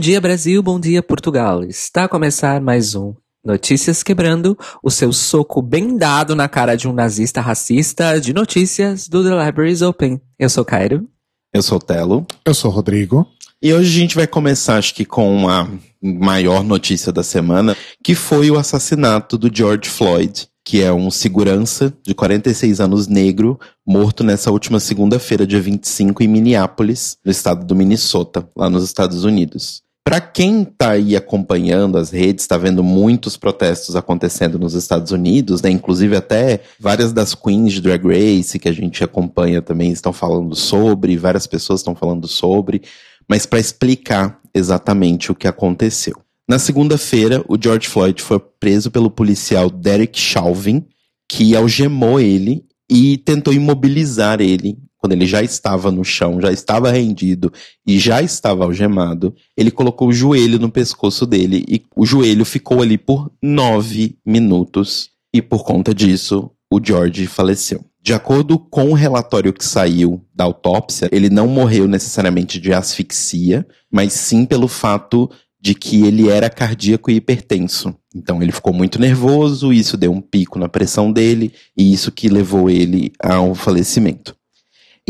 Bom dia, Brasil. Bom dia, Portugal. Está a começar mais um Notícias Quebrando, o seu soco bem dado na cara de um nazista racista de notícias do The Libraries Open. Eu sou Cairo. Eu sou o Telo. Eu sou o Rodrigo. E hoje a gente vai começar, acho que, com a maior notícia da semana, que foi o assassinato do George Floyd, que é um segurança de 46 anos negro, morto nessa última segunda-feira, dia 25, em Minneapolis, no estado do Minnesota, lá nos Estados Unidos. Para quem está aí acompanhando as redes, está vendo muitos protestos acontecendo nos Estados Unidos, né? Inclusive até várias das queens de Drag Race que a gente acompanha também estão falando sobre, várias pessoas estão falando sobre, mas para explicar exatamente o que aconteceu. Na segunda-feira, o George Floyd foi preso pelo policial Derek Chauvin, que algemou ele e tentou imobilizar ele quando ele já estava no chão, já estava rendido e já estava algemado. Ele colocou o joelho no pescoço dele e o joelho ficou ali por nove minutos. E por conta disso, o George faleceu. De acordo com o relatório que saiu da autópsia, ele não morreu necessariamente de asfixia, mas sim pelo fato de que ele era cardíaco e hipertenso. Então ele ficou muito nervoso, isso deu um pico na pressão dele e isso que levou ele ao falecimento.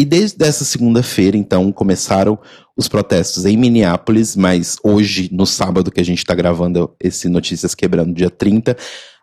E desde essa segunda-feira, então, começaram os protestos em Minneapolis, mas hoje, no sábado que a gente está gravando esse Notícias Quebrando, dia 30,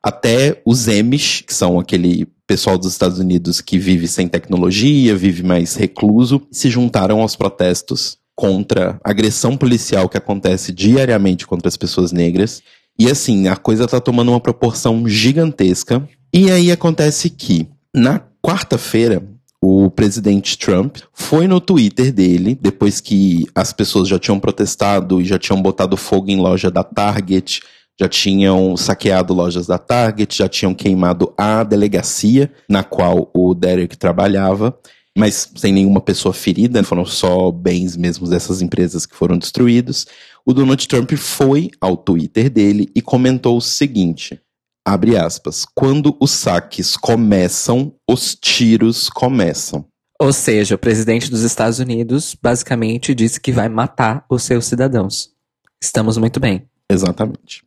até os Amish, que são aquele pessoal dos Estados Unidos que vive sem tecnologia, vive mais recluso, se juntaram aos protestos contra a agressão policial que acontece diariamente contra as pessoas negras. E assim, a coisa tá tomando uma proporção gigantesca. E aí acontece que, na quarta-feira, o presidente Trump foi no Twitter dele, depois que as pessoas já tinham protestado e já tinham botado fogo em loja da Target, já tinham saqueado lojas da Target, já tinham queimado a delegacia na qual o Derek trabalhava mas sem nenhuma pessoa ferida, foram só bens mesmo dessas empresas que foram destruídos. O Donald Trump foi ao Twitter dele e comentou o seguinte: abre aspas, quando os saques começam, os tiros começam. Ou seja, o presidente dos Estados Unidos basicamente disse que vai matar os seus cidadãos. Estamos muito bem. Exatamente.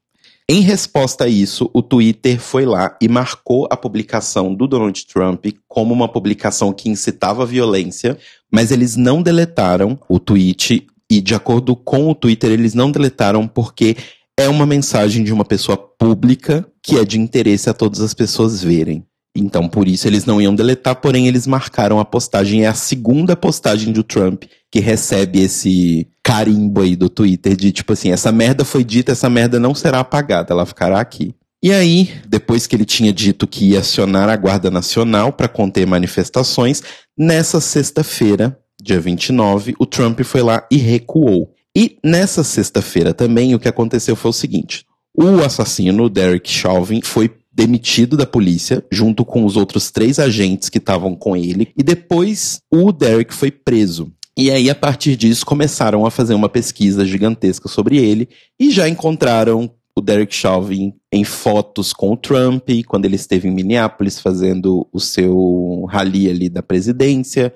Em resposta a isso, o Twitter foi lá e marcou a publicação do Donald Trump como uma publicação que incitava violência, mas eles não deletaram o tweet e, de acordo com o Twitter, eles não deletaram porque é uma mensagem de uma pessoa pública que é de interesse a todas as pessoas verem. Então, por isso, eles não iam deletar, porém, eles marcaram a postagem. É a segunda postagem do Trump que recebe esse carimbo aí do Twitter de tipo assim: essa merda foi dita, essa merda não será apagada, ela ficará aqui. E aí, depois que ele tinha dito que ia acionar a Guarda Nacional para conter manifestações, nessa sexta-feira, dia 29, o Trump foi lá e recuou. E nessa sexta-feira também, o que aconteceu foi o seguinte: o assassino, Derek Chauvin, foi demitido da polícia, junto com os outros três agentes que estavam com ele, e depois o Derek foi preso. E aí, a partir disso, começaram a fazer uma pesquisa gigantesca sobre ele e já encontraram o Derek Chauvin em fotos com o Trump, quando ele esteve em Minneapolis fazendo o seu rally ali da presidência.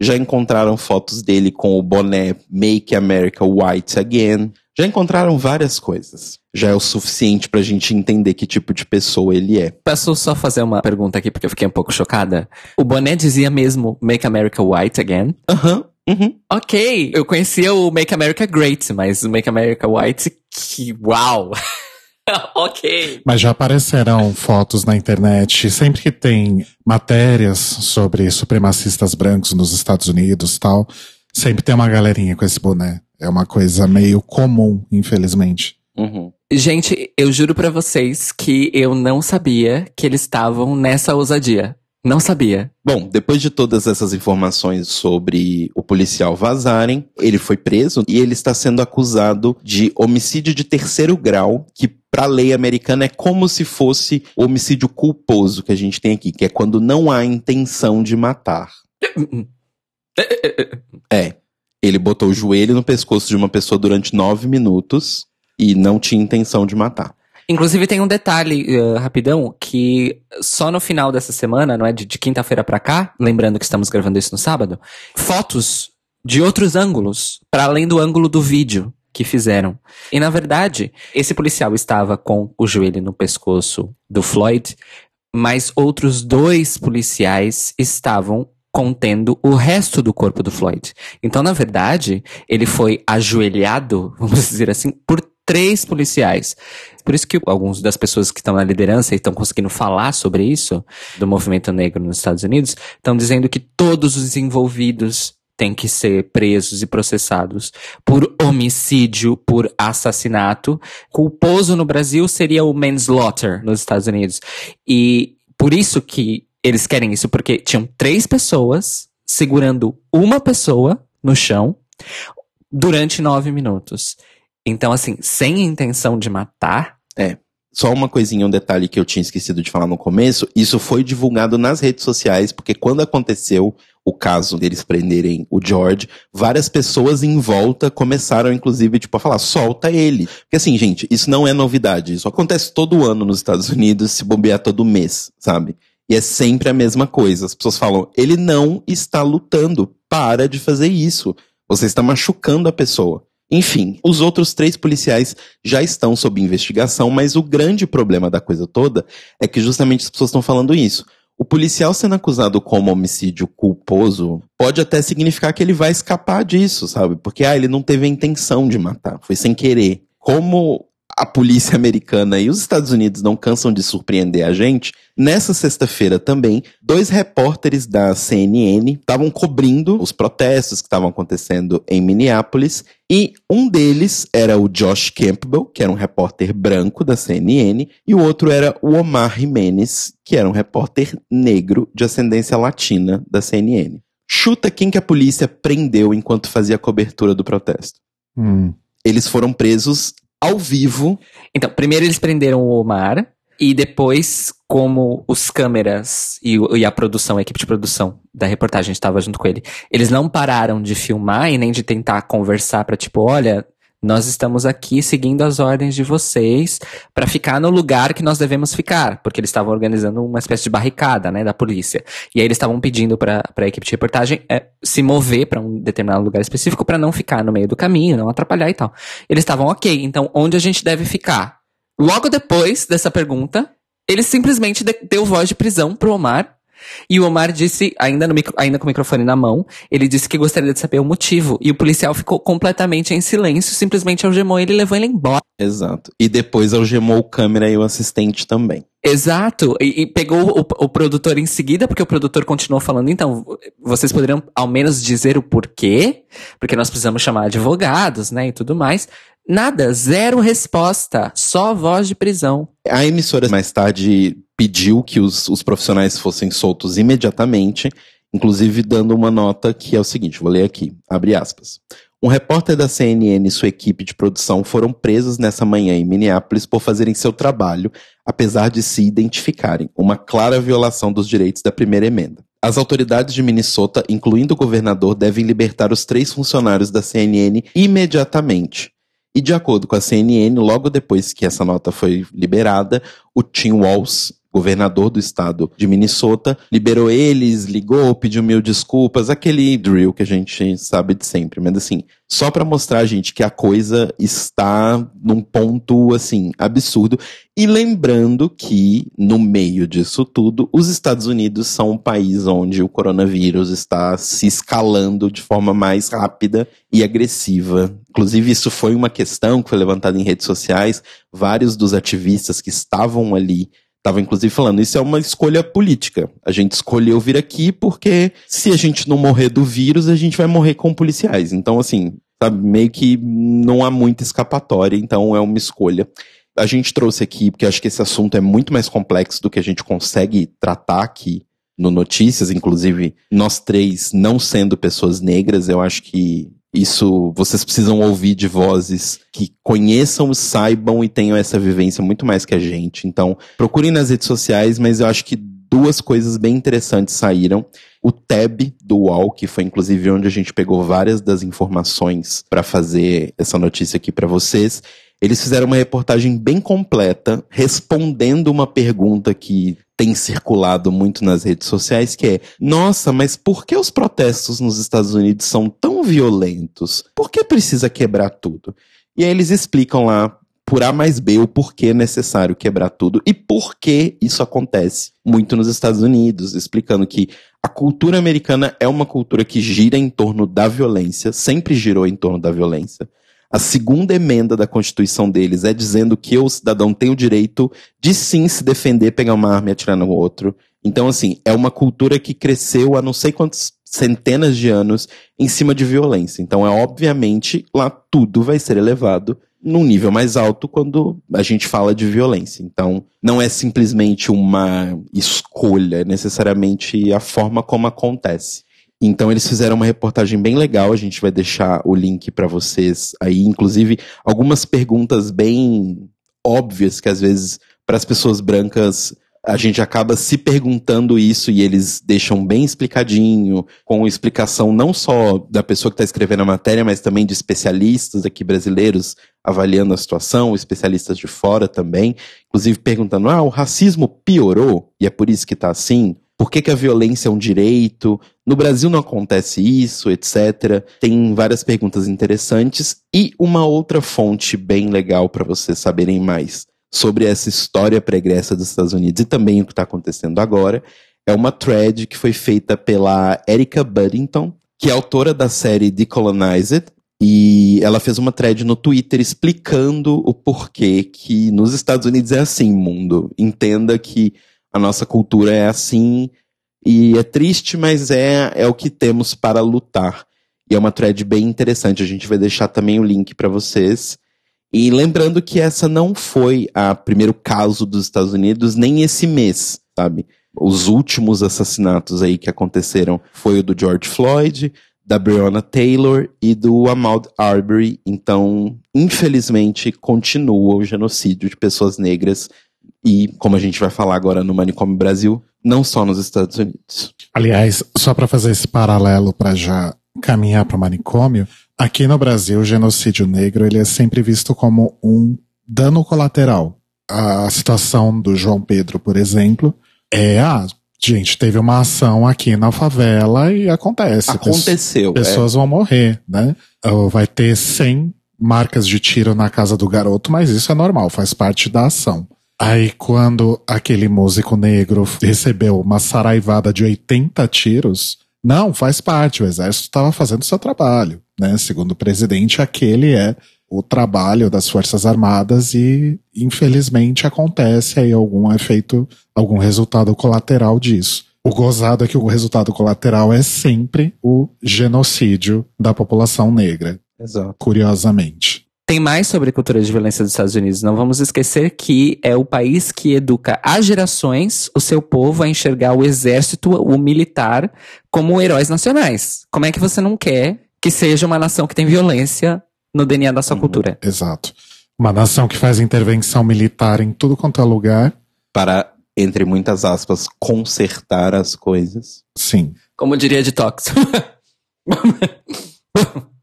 Já encontraram fotos dele com o boné Make America White Again. Já encontraram várias coisas. Já é o suficiente pra gente entender que tipo de pessoa ele é. Posso só fazer uma pergunta aqui, porque eu fiquei um pouu chocada? O boné dizia mesmo Make America White Again? Aham. Uhum. Ok, eu conhecia o Make America Great, mas o Make America White, que uau! ok. Mas já aparecerão fotos na internet, sempre que tem matérias sobre supremacistas brancos nos Estados Unidos tal, sempre tem uma galerinha com esse boné. É uma coisa meio comum, infelizmente. Uhum. Gente, eu juro para vocês que eu não sabia que eles estavam nessa ousadia. Não sabia. Bom, depois de todas essas informações sobre o policial vazarem, ele foi preso e ele está sendo acusado de homicídio de terceiro grau, que para a lei americana é como se fosse o homicídio culposo que a gente tem aqui, que é quando não há intenção de matar. É. Ele botou o joelho no pescoço de uma pessoa durante nove minutos e não tinha intenção de matar. Inclusive tem um detalhe uh, rapidão que só no final dessa semana, não é de, de quinta-feira para cá, lembrando que estamos gravando isso no sábado, fotos de outros ângulos para além do ângulo do vídeo. que fizeram. E na verdade, esse policial estava com o joelho no pescoço do Floyd, mas outros dois policiais estavam contendo o resto do corpo do Floyd. Então, na verdade, ele foi ajoelhado, vamos dizer assim, por três policiais. Por isso que algumas das pessoas que estão na liderança e estão conseguindo falar sobre isso, do movimento negro nos Estados Unidos, estão dizendo que todos os envolvidos têm que ser presos e processados por homicídio, por assassinato. Culposo no Brasil seria o manslaughter nos Estados Unidos. E por isso que eles querem isso, porque tinham três pessoas segurando uma pessoa no chão durante nove minutos. Então, assim, sem intenção de matar. É. Só uma coisinha, um detalhe que eu tinha esquecido de falar no começo. Isso foi divulgado nas redes sociais, porque quando aconteceu o caso deles prenderem o George, várias pessoas em volta começaram, inclusive, tipo, a falar, solta ele. Porque assim, gente, isso não é novidade. Isso acontece todo ano nos Estados Unidos, se bombear todo mês, sabe? E é sempre a mesma coisa. As pessoas falam, ele não está lutando. Para de fazer isso. Você está machucando a pessoa. Enfim, os outros três policiais já estão sob investigação, mas o grande problema da coisa toda é que justamente as pessoas estão falando isso. O policial sendo acusado como homicídio culposo pode até significar que ele vai escapar disso, sabe? Porque ah, ele não teve a intenção de matar, foi sem querer. Como a polícia americana e os Estados Unidos não cansam de surpreender a gente, nessa sexta-feira também, dois repórteres da CNN estavam cobrindo os protestos que estavam acontecendo em Minneapolis e um deles era o Josh Campbell, que era um repórter branco da CNN, e o outro era o Omar Jimenez, que era um repórter negro de ascendência latina da CNN. Chuta quem que a polícia prendeu enquanto fazia a cobertura do protesto. Hum. Eles foram presos ao vivo. Então, primeiro eles prenderam o Omar. E depois, como os câmeras e, e, a produção, a equipe de produção da reportagem estava junto com ele, eles não pararam de filmar e nem de tentar conversar para tipo, olha, nós estamos aqui seguindo as ordens de vocês para ficar no lugar que nós devemos ficar, porque eles estavam organizando uma espécie de barricada, né, da polícia. E aí eles estavam pedindo para a equipe de reportagem é, se mover para um determinado lugar específico para não ficar no meio do caminho, não atrapalhar e tal. Eles estavam ok. Então, onde a gente deve ficar? Logo depois dessa pergunta, ele simplesmente deu voz de prisão pro Omar e o Omar disse, ainda, no micro, ainda com o microfone na mão, ele disse que gostaria de saber o motivo. E o policial ficou completamente em silêncio, simplesmente algemou ele e levou ele embora. Exato. E depois algemou o câmera e o assistente também. Exato. E, e pegou o, o, produtor em seguida, porque o produtor continuou falando, então, vocês poderiam ao menos dizer o porquê, porque nós precisamos chamar advogados, né, e tudo mais. Nada, zero resposta, só voz de prisão. A emissora mais tarde pediu que os, os profissionais fossem soltos imediatamente, inclusive dando uma nota que é o seguinte, vou ler aqui, abre aspas. Um repórter da CNN e sua equipe de produção foram presos nessa manhã em Minneapolis por fazerem seu trabalho, apesar de se identificarem, uma clara violação dos direitos da primeira emenda. As autoridades de Minnesota, incluindo o governador, devem libertar os três funcionários da CNN imediatamente. E de acordo com a CNN, logo depois que essa nota foi liberada, o Tim Walls, governador do estado de Minnesota, liberou eles, ligou, pediu mil desculpas, aquele drill que a gente sabe de sempre, mas assim, só para mostrar, gente, que a coisa está num ponto, assim, absurdo. E lembrando que, no meio disso tudo, os Estados Unidos são um país onde o coronavírus está se escalando de forma mais rápida e agressiva. Inclusive, isso foi uma questão que foi levantada em redes sociais. Vários dos ativistas que estavam ali Tava inclusive falando, isso é uma escolha política. A gente escolheu vir aqui porque se a gente não morrer do vírus, a gente vai morrer com policiais. Então, assim, sabe, meio que não há muita escapatória, então é uma escolha. A gente trouxe aqui, porque acho que esse assunto é muito mais complexo do que a gente consegue tratar aqui no Notícias, inclusive nós três não sendo pessoas negras, eu acho que isso vocês precisam ouvir de vozes que conheçam, saibam e tenham essa vivência muito mais que a gente. Então, procurem nas redes sociais, mas eu acho que duas coisas bem interessantes saíram. O tab do UOL, que foi inclusive onde a gente pegou várias das informações para fazer essa notícia aqui para vocês. Eles fizeram uma reportagem bem completa, respondendo uma pergunta que tem circulado muito nas redes sociais, que é: nossa, mas por que os protestos nos Estados Unidos são tão violentos? Por que precisa quebrar tudo? E aí eles explicam lá por A mais B o porquê é necessário quebrar tudo e por que isso acontece muito nos Estados Unidos, explicando que a cultura americana é uma cultura que gira em torno da violência, sempre girou em torno da violência. A segunda emenda da Constituição deles é dizendo que o cidadão tem o direito de sim se defender, pegar uma arma e atirar no outro. Então, assim, é uma cultura que cresceu há não sei quantas centenas de anos em cima de violência. Então, é obviamente, lá tudo vai ser elevado num nível mais alto quando a gente fala de violência. Então, não é simplesmente uma escolha, é necessariamente a forma como acontece. Então eles fizeram uma reportagem bem legal, a gente vai deixar o link para vocês aí, inclusive algumas perguntas bem óbvias que às vezes para as pessoas brancas a gente acaba se perguntando isso e eles deixam bem explicadinho, com explicação não só da pessoa que está escrevendo a matéria, mas também de especialistas aqui brasileiros avaliando a situação, especialistas de fora também, inclusive perguntando: ah, o racismo piorou? E é por isso que está assim? Por que, que a violência é um direito? No Brasil não acontece isso, etc. Tem várias perguntas interessantes e uma outra fonte bem legal para vocês saberem mais sobre essa história pregressa dos Estados Unidos e também o que está acontecendo agora, é uma thread que foi feita pela Erica Buddington, que é autora da série Decolonized, e ela fez uma thread no Twitter explicando o porquê que nos Estados Unidos é assim, mundo. Entenda que a nossa cultura é assim, e é triste, mas é, é o que temos para lutar. E é uma thread bem interessante. A gente vai deixar também o link para vocês. E lembrando que essa não foi a primeiro caso dos Estados Unidos, nem esse mês, sabe? Os últimos assassinatos aí que aconteceram foi o do George Floyd, da Breonna Taylor e do Ahmaud Arbery. Então, infelizmente, continua o genocídio de pessoas negras e, como a gente vai falar agora no Manicômio Brasil, não só nos Estados Unidos. Aliás, só para fazer esse paralelo para já caminhar para o manicômio, Aqui no Brasil, o genocídio negro ele é sempre visto como um dano colateral. A situação do João Pedro, por exemplo, é a ah, gente teve uma ação aqui na favela e acontece. Aconteceu. Pessoas é. vão morrer, né? Vai ter 100 marcas de tiro na casa do garoto, mas isso é normal, faz parte da ação. Aí quando aquele músico negro recebeu uma saraivada de 80 tiros, não, faz parte, o exército estava fazendo seu trabalho né? Segundo o presidente, aquele é o trabalho das Forças Armadas e, infelizmente, acontece aí algum efeito, algum resultado colateral disso. O gozado é que o resultado colateral é sempre o genocídio da população negra. Exato. Curiosamente. Tem mais sobre a cultura de violência dos Estados Unidos. Não vamos esquecer que é o país que educa há gerações o seu povo a enxergar o exército, o militar, como heróis nacionais. Como é que você não quer que seja uma nação que tem violência no DNA da sua uhum, cultura. Exato. Uma nação que faz intervenção militar em tudo quanto é lugar. Para, entre muitas aspas, consertar as coisas. Sim. Como diria de Tox.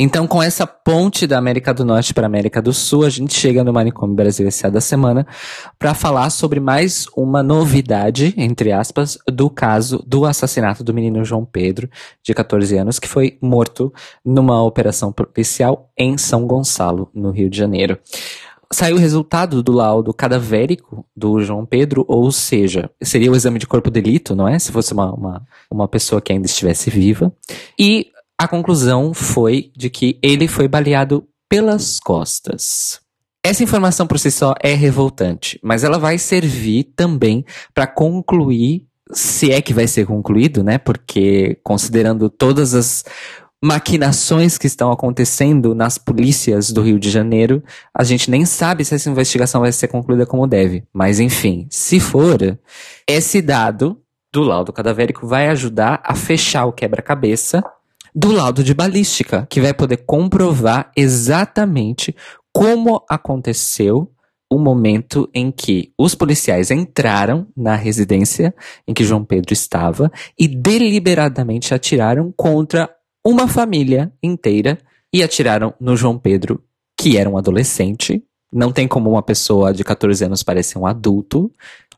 Então, com essa ponte da América do Norte para a América do Sul, a gente chega no Manicômio Brasil S.A. da semana para falar sobre mais uma novidade, entre aspas, do caso do assassinato do menino João Pedro, de 14 anos, que foi morto numa operação policial em São Gonçalo, no Rio de Janeiro. Saiu o resultado do laudo cadavérico do João Pedro, ou seja, seria o exame de corpo de delito, não é? Se fosse uma, uma, uma pessoa que ainda estivesse viva. E a conclusão foi de que ele foi baleado pelas costas. Essa informação por si só é revoltante, mas ela vai servir também para concluir, se é que vai ser concluído, né? Porque considerando todas as maquinações que estão acontecendo nas polícias do Rio de Janeiro, a gente nem sabe se essa investigação vai ser concluída como deve. Mas enfim, se for, esse dado do laudo cadavérico vai ajudar a fechar o quebra-cabeça do laudo de balística, que vai poder comprovar exatamente como aconteceu o momento em que os policiais entraram na residência em que João Pedro estava e deliberadamente atiraram contra uma família inteira e atiraram no João Pedro, que era um adolescente. Não tem como uma pessoa de 14 anos parecer um adulto.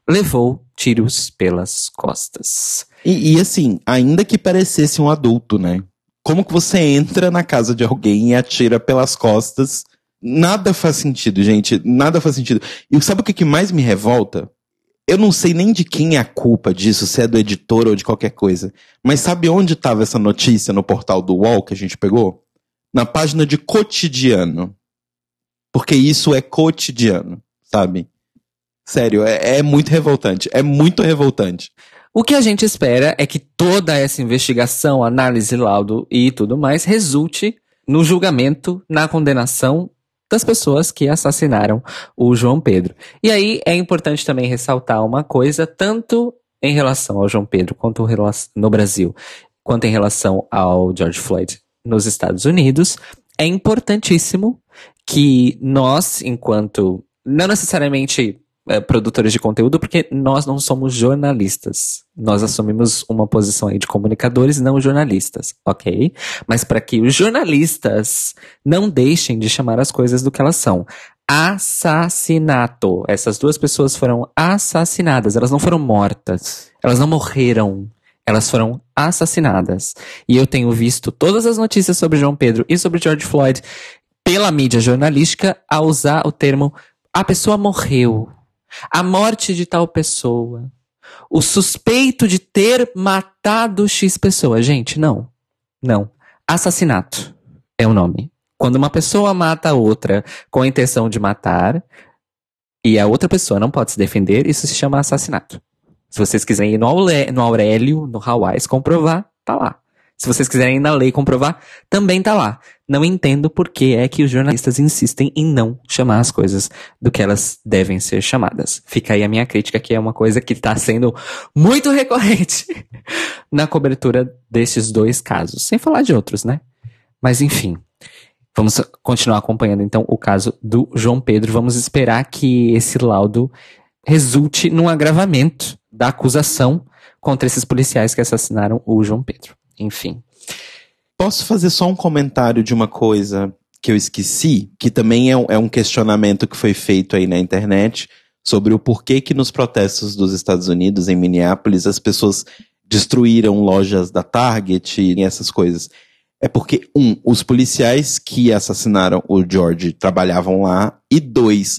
Levou tiros pelas costas. E, e assim, ainda que parecesse um adulto, né? Como que você entra na casa de alguém e atira pelas costas? Nada faz sentido, gente. Nada faz sentido. E sabe o que, que mais me revolta? Eu não sei nem de quem é a culpa disso, se é do editor ou de qualquer coisa. Mas sabe onde estava essa notícia no portal do UOL que a gente pegou? Na página de cotidiano. Porque isso é cotidiano, sabe? Sério, é, é muito revoltante. É muito revoltante. O que a gente espera é que toda essa investigação, análise, laudo e tudo mais resulte no julgamento, na condenação das pessoas que assassinaram o João Pedro. E aí é importante também ressaltar uma coisa, tanto em relação ao João Pedro quanto no Brasil, quanto em relação ao George Floyd nos Estados Unidos, é importantíssimo que nós, enquanto não necessariamente é, produtores de conteúdo, porque nós não somos jornalistas. Nós assumimos uma posição aí de comunicadores, não jornalistas, ok? Mas para que os jornalistas não deixem de chamar as coisas do que elas são. Assassinato. Essas duas pessoas foram assassinadas, elas não foram mortas. Elas não morreram. Elas foram assassinadas. E eu tenho visto todas as notícias sobre João Pedro e sobre George Floyd pela mídia jornalística a usar o termo a pessoa morreu. A morte de tal pessoa. O suspeito de ter matado X pessoa. Gente, não. Não. Assassinato é o nome. Quando uma pessoa mata a outra com a intenção de matar e a outra pessoa não pode se defender, isso se chama assassinato. Se vocês quiserem ir no, Aurélio, no Hawaii, comprovar, tá lá. Se vocês quiserem ir na lei comprovar, também tá lá. Não entendo por que é que os jornalistas insistem em não chamar as coisas do que elas devem ser chamadas. Fica aí a minha crítica, que é uma coisa que está sendo muito recorrente na cobertura desses dois casos. Sem falar de outros, né? Mas enfim. Vamos continuar acompanhando então o caso do João Pedro. Vamos esperar que esse laudo resulte num agravamento da acusação contra esses policiais que assassinaram o João Pedro enfim. Posso fazer só um comentário de uma coisa que eu esqueci, que também é, é um questionamento que foi feito aí na internet sobre o porquê que nos protestos dos Estados Unidos, em Minneapolis, as pessoas destruíram lojas da Target e essas coisas. É porque, um, os policiais que assassinaram o George trabalhavam lá, e dois,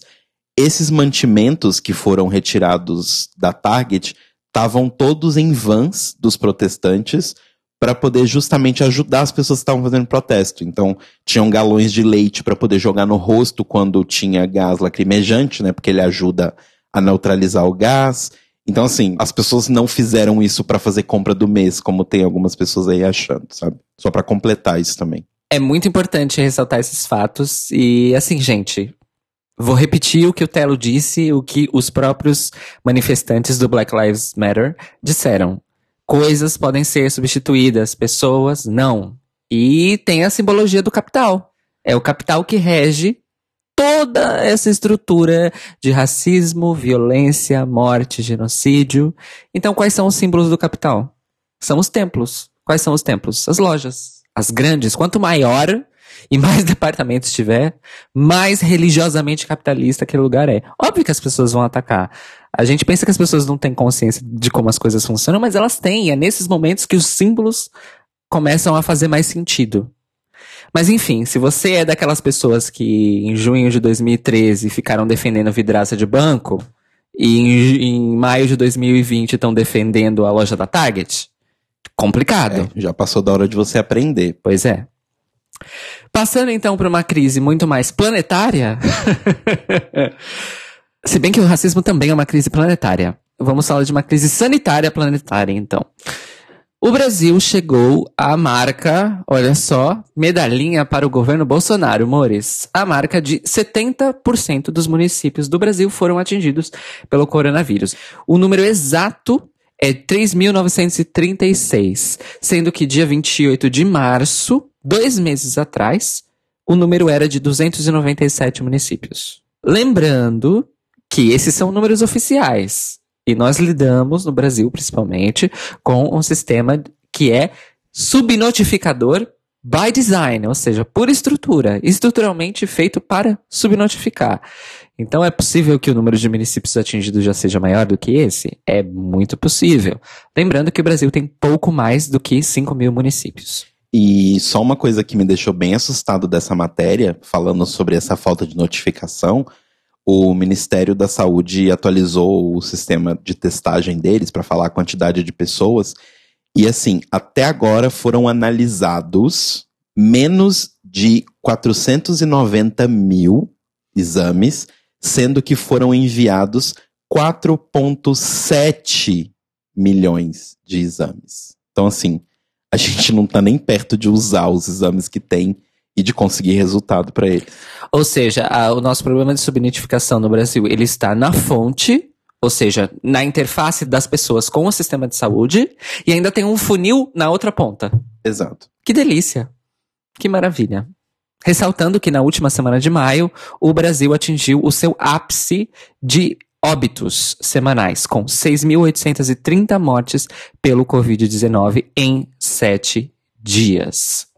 esses mantimentos que foram retirados da Target estavam todos em vans dos protestantes, para poder justamente ajudar as pessoas que estavam fazendo protesto. Então, tinham galões de leite para poder jogar no rosto quando tinha gás lacrimejante, né? Porque ele ajuda a neutralizar o gás. Então, assim, as pessoas não fizeram isso para fazer compra do mês, como tem algumas pessoas aí achando, sabe? Só para completar isso também. É muito importante ressaltar esses fatos e, assim, gente, Vou repetir o que o Telo disse, o que os próprios manifestantes do Black Lives Matter disseram. Coisas podem ser substituídas, pessoas não. E tem a simbologia do capital. É o capital que rege toda essa estrutura de racismo, violência, morte, genocídio. Então, quais são os símbolos do capital? São os templos. Quais são os templos? As lojas. As grandes. Quanto maior, e mais departamentos tiver, mais religiosamente capitalista aquele lugar é. Óbvio que as pessoas vão atacar. A gente pensa que as pessoas não têm consciência de como as coisas funcionam, mas elas têm. E é nesses momentos que os símbolos começam a fazer mais sentido. Mas enfim, se você é daquelas pessoas que em junho de 2013 ficaram defendendo vidraça de banco e em, em maio de 2020 estão defendendo a loja da Target, complicado. É, já passou da hora de você aprender. Pois é. Passando então para uma crise muito mais planetária. Se bem que o racismo também é uma crise planetária. Vamos falar de uma crise sanitária planetária, então. O Brasil chegou à marca, olha só, medalhinha para o governo Bolsonaro, Mores. A marca de 70% dos municípios do Brasil foram atingidos pelo coronavírus. O número exato é 3.936, sendo que dia 28 de março Dois meses atrás, o número era de 297 municípios. Lembrando que esses são números oficiais. E nós lidamos, no Brasil principalmente, com um sistema que é subnotificador by design, ou seja, por estrutura, estruturalmente feito para subnotificar. Então é possível que o número de municípios atingidos já seja maior do que esse? É muito possível. Lembrando que o Brasil tem pouco mais do que 5 mil municípios. E só uma coisa que me deixou bem assustado dessa matéria, falando sobre essa falta de notificação, o Ministério da Saúde atualizou o sistema de testagem deles para falar a quantidade de pessoas. E assim, até agora foram analisados menos de 490 mil exames, sendo que foram enviados 4,7 milhões de exames. Então, assim, a gente não está nem perto de usar os exames que tem e de conseguir resultado para eles. Ou seja, a, o nosso problema de subnotificação no Brasil, ele está na fonte, ou seja, na interface das pessoas com o sistema de saúde, e ainda tem um funil na outra ponta. Exato. Que delícia. Que maravilha. Ressaltando que na última semana de maio, o Brasil atingiu o seu ápice de óbitos semanais, com 6.830 mortes pelo Covid-19 em sete dias.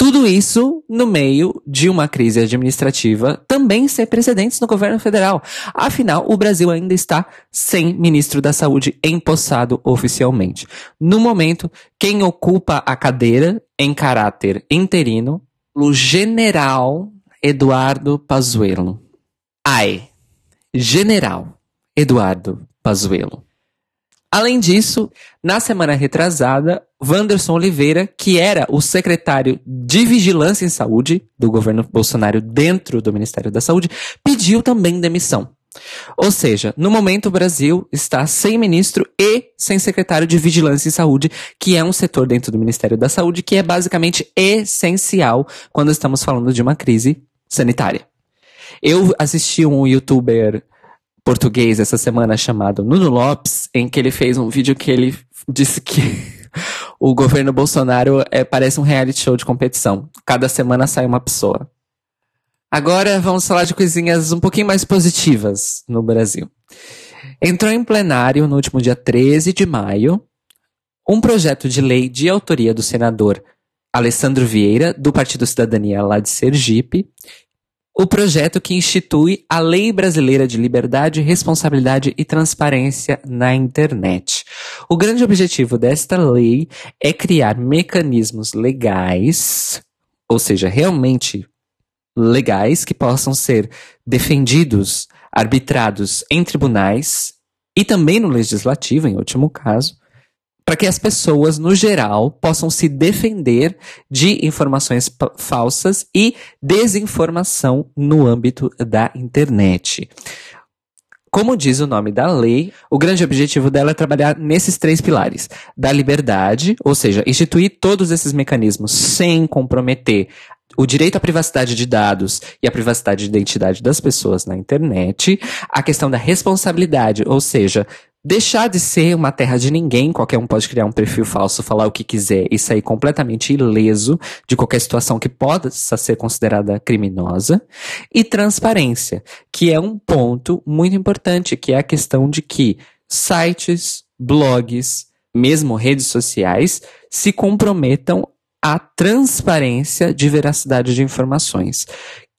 Tudo isso no meio de uma crise administrativa também sem precedentes no governo federal. Afinal, o Brasil ainda está sem ministro da Saúde empossado oficialmente. No momento, quem ocupa a cadeira em caráter interino, o general Eduardo Pazuello. Ai, general Eduardo Pazuello. Além disso, na semana retrasada, Wanderson Oliveira, que era o secretário de Vigilância em Saúde do governo Bolsonaro dentro do Ministério da Saúde, pediu também demissão. Ou seja, no momento o Brasil está sem ministro e sem secretário de Vigilância em Saúde, que é um setor dentro do Ministério da Saúde que é basicamente essencial quando estamos falando de uma crise sanitária. Eu assisti um youtuber português essa semana chamado Nuno Lopes, em que ele fez um vídeo que ele disse que o governo Bolsonaro é, parece um reality show de competição. Cada semana sai uma pessoa. Agora vamos falar de coisinhas um pouquinho mais positivas no Brasil. Entrou em plenário no último dia 13 de maio um projeto de lei de autoria do senador Alessandro Vieira, do Partido Cidadania lá de Sergipe, o projeto que institui a Lei Brasileira de Liberdade, Responsabilidade e Transparência na Internet. O grande objetivo desta lei é criar mecanismos legais, ou seja, realmente legais, que possam ser defendidos, arbitrados em tribunais e também no legislativo, em último caso, para que as pessoas, no geral, possam se defender de informações falsas e desinformação no âmbito da internet. Como diz o nome da lei, o grande objetivo dela é trabalhar nesses três pilares: da liberdade, ou seja, instituir todos esses mecanismos sem comprometer o direito à privacidade de dados e à privacidade de identidade das pessoas na internet, a questão da responsabilidade, ou seja, deixar de ser uma terra de ninguém, qualquer um pode criar um perfil falso, falar o que quiser e sair completamente ileso de qualquer situação que possa ser considerada criminosa, e transparência, que é um ponto muito importante, que é a questão de que sites, blogs, mesmo redes sociais, se comprometam à transparência de veracidade de informações,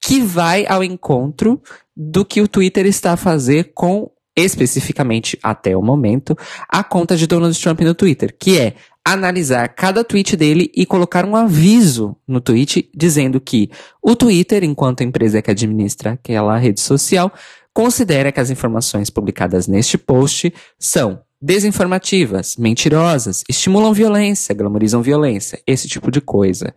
que vai ao encontro do que o Twitter está a fazer com especificamente até o momento, a conta de Donald Trump no Twitter, que é analisar cada tweet dele e colocar um aviso no tweet dizendo que o Twitter, enquanto empresa que administra aquela rede social, considera que as informações publicadas neste post são desinformativas, mentirosas, estimulam violência, glamorizam violência, esse tipo de coisa.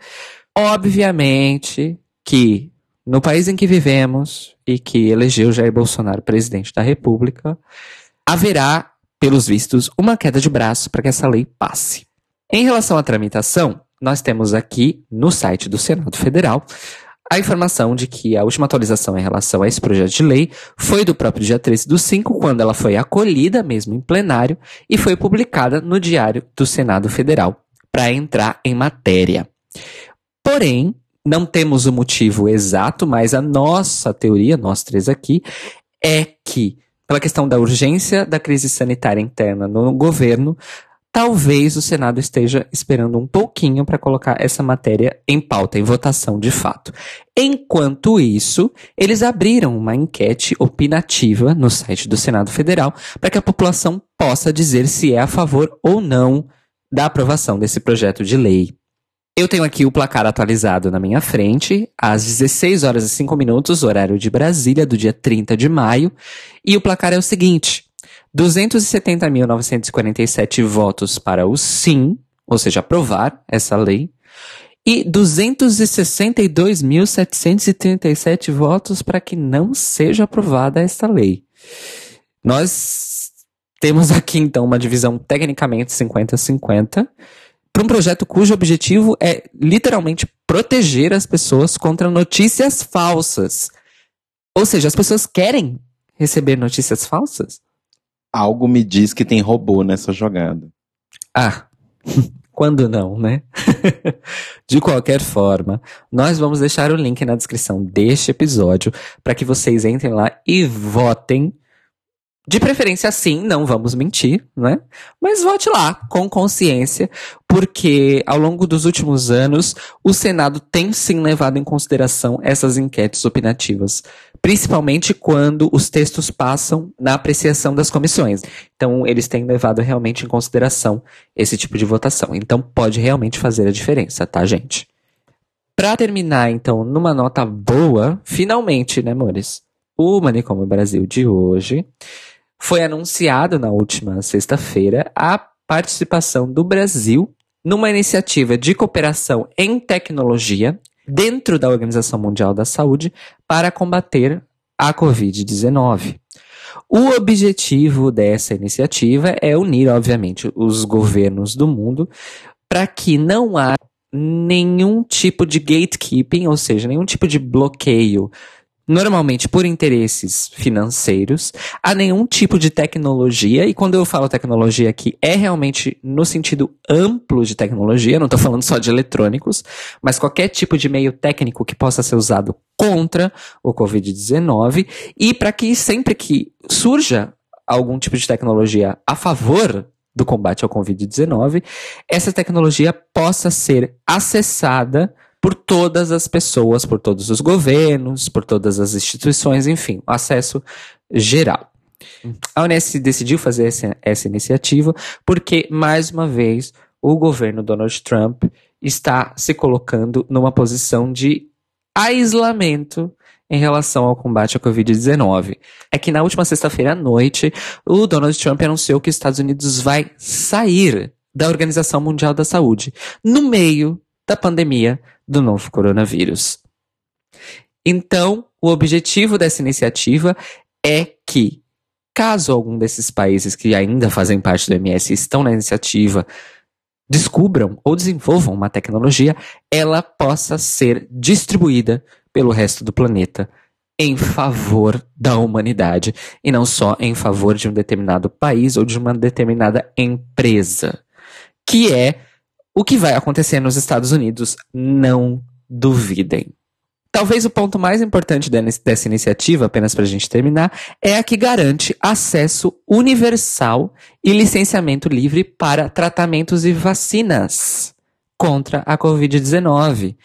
Obviamente que no país em que vivemos e que elegeu Jair Bolsonaro presidente da República, haverá, pelos vistos, uma queda de braço para que essa lei passe. Em relação à tramitação, nós temos aqui no site do Senado Federal a informação de que a última atualização em relação a esse projeto de lei foi do próprio dia 13 do 5, quando ela foi acolhida mesmo em plenário e foi publicada no Diário do Senado Federal para entrar em matéria. Porém, não temos o motivo exato, mas a nossa teoria, nós três aqui, é que, pela questão da urgência da crise sanitária interna no governo, talvez o Senado esteja esperando um pouquinho para colocar essa matéria em pauta, em votação de fato. Enquanto isso, eles abriram uma enquete opinativa no site do Senado Federal para que a população possa dizer se é a favor ou não da aprovação desse projeto de lei. Eu tenho aqui o placar atualizado na minha frente, às 16 horas e 5 minutos, horário de Brasília, do dia 30 de maio. E o placar é o seguinte: 270.947 votos para o sim, ou seja, aprovar essa lei, e 262.737 votos para que não seja aprovada esta lei. Nós temos aqui então uma divisão tecnicamente 50-50 para um projeto cujo objetivo é literalmente proteger as pessoas contra notícias falsas. Ou seja, as pessoas querem receber notícias falsas? Algo me diz que tem robô nessa jogada. Ah, quando não, né? De qualquer forma, nós vamos deixar o link na descrição deste episódio para que vocês entrem lá e votem de preferência, sim, não vamos mentir, né? Mas vote lá, com consciência, porque ao longo dos últimos anos, o Senado tem sim levado em consideração essas enquetes opinativas, principalmente quando os textos passam na apreciação das comissões. Então, eles têm levado realmente em consideração esse tipo de votação. Então, pode realmente fazer a diferença, tá, gente? Para terminar, então, numa nota boa, finalmente, né, amores? O Manicômio Brasil de hoje foi anunciado na última sexta-feira a participação do Brasil numa iniciativa de cooperação em tecnologia dentro da Organização Mundial da Saúde para combater a Covid-19. O objetivo dessa iniciativa é unir, obviamente, os governos do mundo para que não há nenhum tipo de gatekeeping, ou seja, nenhum tipo de bloqueio normalmente por interesses financeiros, a nenhum tipo de tecnologia, e quando eu falo tecnologia aqui, é realmente no sentido amplo de tecnologia, não estou falando só de eletrônicos, mas qualquer tipo de meio técnico que possa ser usado contra o Covid-19, e para que sempre que surja algum tipo de tecnologia a favor do combate ao Covid-19, essa tecnologia possa ser acessada por todas as pessoas, por todos os governos, por todas as instituições, enfim, acesso geral. A Unesco decidiu fazer essa, essa iniciativa porque, mais uma vez, o governo Donald Trump está se colocando numa posição de aislamento em relação ao combate à Covid-19. É que na última sexta-feira à noite, o Donald Trump anunciou que os Estados Unidos vai sair da Organização Mundial da Saúde no meio da pandemia do novo coronavírus. Então, o objetivo dessa iniciativa é que, caso algum desses países que ainda fazem parte do MS estão na iniciativa descubram ou desenvolvam uma tecnologia, ela possa ser distribuída pelo resto do planeta em favor da humanidade e não só em favor de um determinado país ou de uma determinada empresa, que é o que vai acontecer nos Estados Unidos, não duvidem. Talvez o ponto mais importante dessa iniciativa, apenas para a gente terminar, é a que garante acesso universal e licenciamento livre para tratamentos e vacinas contra a Covid-19,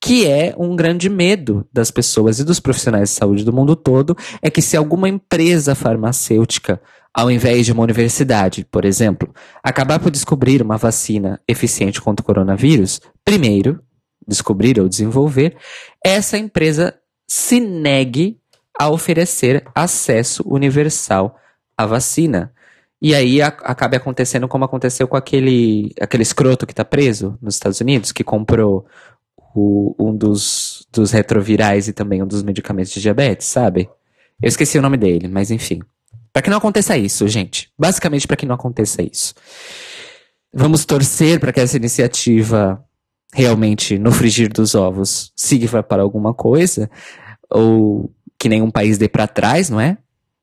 que é um grande medo das pessoas e dos profissionais de saúde do mundo todo, é que se alguma empresa farmacêutica ao invés de uma universidade, por exemplo, acabar por descobrir uma vacina eficiente contra o coronavírus, primeiro, descobrir ou desenvolver, essa empresa se negue a oferecer acesso universal à vacina. E aí a, acabe acontecendo como aconteceu com aquele, aquele escroto que está preso nos Estados Unidos, que comprou o, um dos, dos retrovirais e também um dos medicamentos de diabetes, sabe? Eu esqueci o nome dele, mas enfim. Para que não aconteça isso, gente. Basicamente para que não aconteça isso. Vamos torcer para que essa iniciativa realmente, no frigir dos ovos, sirva para alguma coisa, ou que nenhum país dê para trás, não é?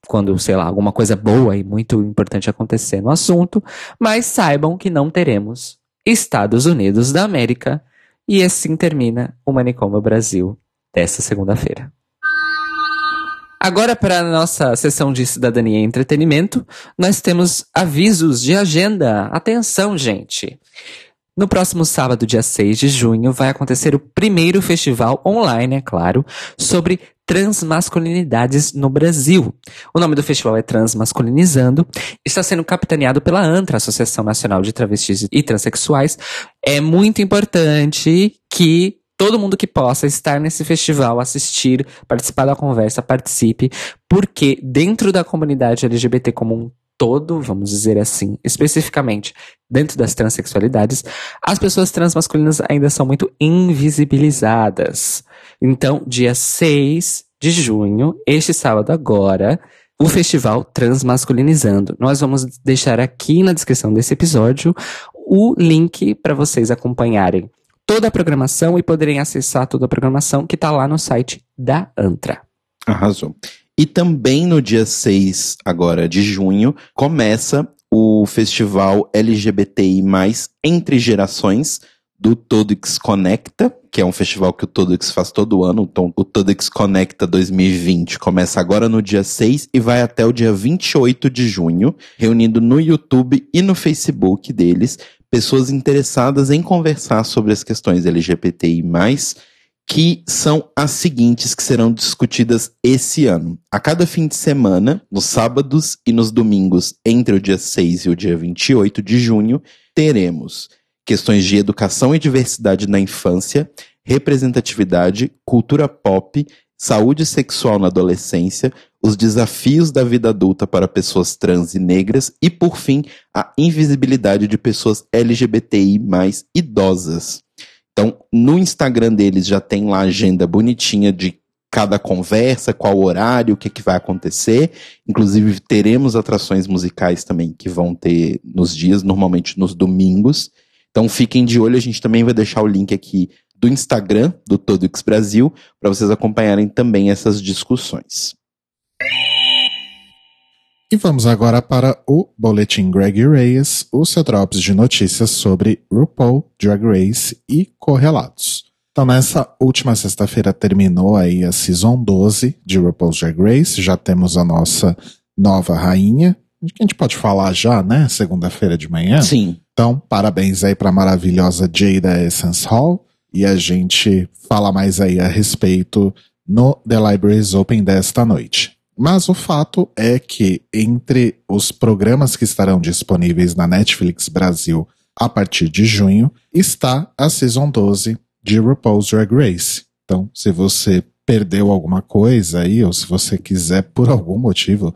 Quando, sei lá, alguma coisa boa e muito importante acontecer no assunto, mas saibam que não teremos Estados Unidos da América, e assim termina o Manicômio Brasil dessa segunda-feira. Agora, para a nossa sessão de cidadania e entretenimento, nós temos avisos de agenda. Atenção, gente! No próximo sábado, dia 6 de junho, vai acontecer o primeiro festival online, é claro, sobre transmasculinidades no Brasil. O nome do festival é Transmasculinizando. Está sendo capitaneado pela ANTRA, Associação Nacional de Travestis e Transsexuais. É muito importante que todo mundo que possa estar nesse festival, assistir, participar da conversa, participe, porque dentro da comunidade LGBT como um todo, vamos dizer assim, especificamente dentro das transexualidades, as pessoas transmasculinas ainda são muito invisibilizadas. Então, dia 6 de junho, este sábado agora, o festival Transmasculinizando. Nós vamos deixar aqui na descrição desse episódio o link para vocês acompanharem toda a programação e poderem acessar toda a programação que está lá no site da Antra. Arrasou. E também no dia 6 agora de junho começa o festival LGBTI+, Entre Gerações, do Todix Conecta, que é um festival que o Todix faz todo ano. Então, o Todix Conecta 2020 começa agora no dia 6 e vai até o dia 28 de junho, reunindo no YouTube e no Facebook deles pessoas interessadas em conversar sobre as questões LGBTI+, que são as seguintes que serão discutidas esse ano. A cada fim de semana, nos sábados e nos domingos, entre o dia 6 e o dia 28 de junho, teremos questões de educação e diversidade na infância, representatividade, cultura pop, saúde sexual na adolescência, os desafios da vida adulta para pessoas trans e negras e, por fim, a invisibilidade de pessoas LGBTI mais idosas. Então, no Instagram deles já tem lá a agenda bonitinha de cada conversa, qual horário, o que, que vai acontecer. Inclusive, teremos atrações musicais também que vão ter nos dias, normalmente nos domingos. Então, fiquem de olho, a gente também vai deixar o link aqui do Instagram do Todux Brasil para vocês acompanharem também essas discussões. E vamos agora para o Boletim Greg Reyes, o seu drops de notícias sobre RuPaul, Drag Race e correlatos. Então, nessa última sexta-feira terminou aí a Season 12 de RuPaul's Drag Race, já temos a nossa nova rainha, que a gente pode falar já, né? Segunda-feira de manhã. Sim. Então, parabéns aí para a maravilhosa Jada Essence Hall, e a gente fala mais aí a respeito no The Libraries Open desta noite. Mas o fato é que entre os programas que estarão disponíveis na Netflix Brasil a partir de junho está a Season 12 de RuPaul's Drag Race. Então, se você perdeu alguma coisa aí, ou se você quiser por algum motivo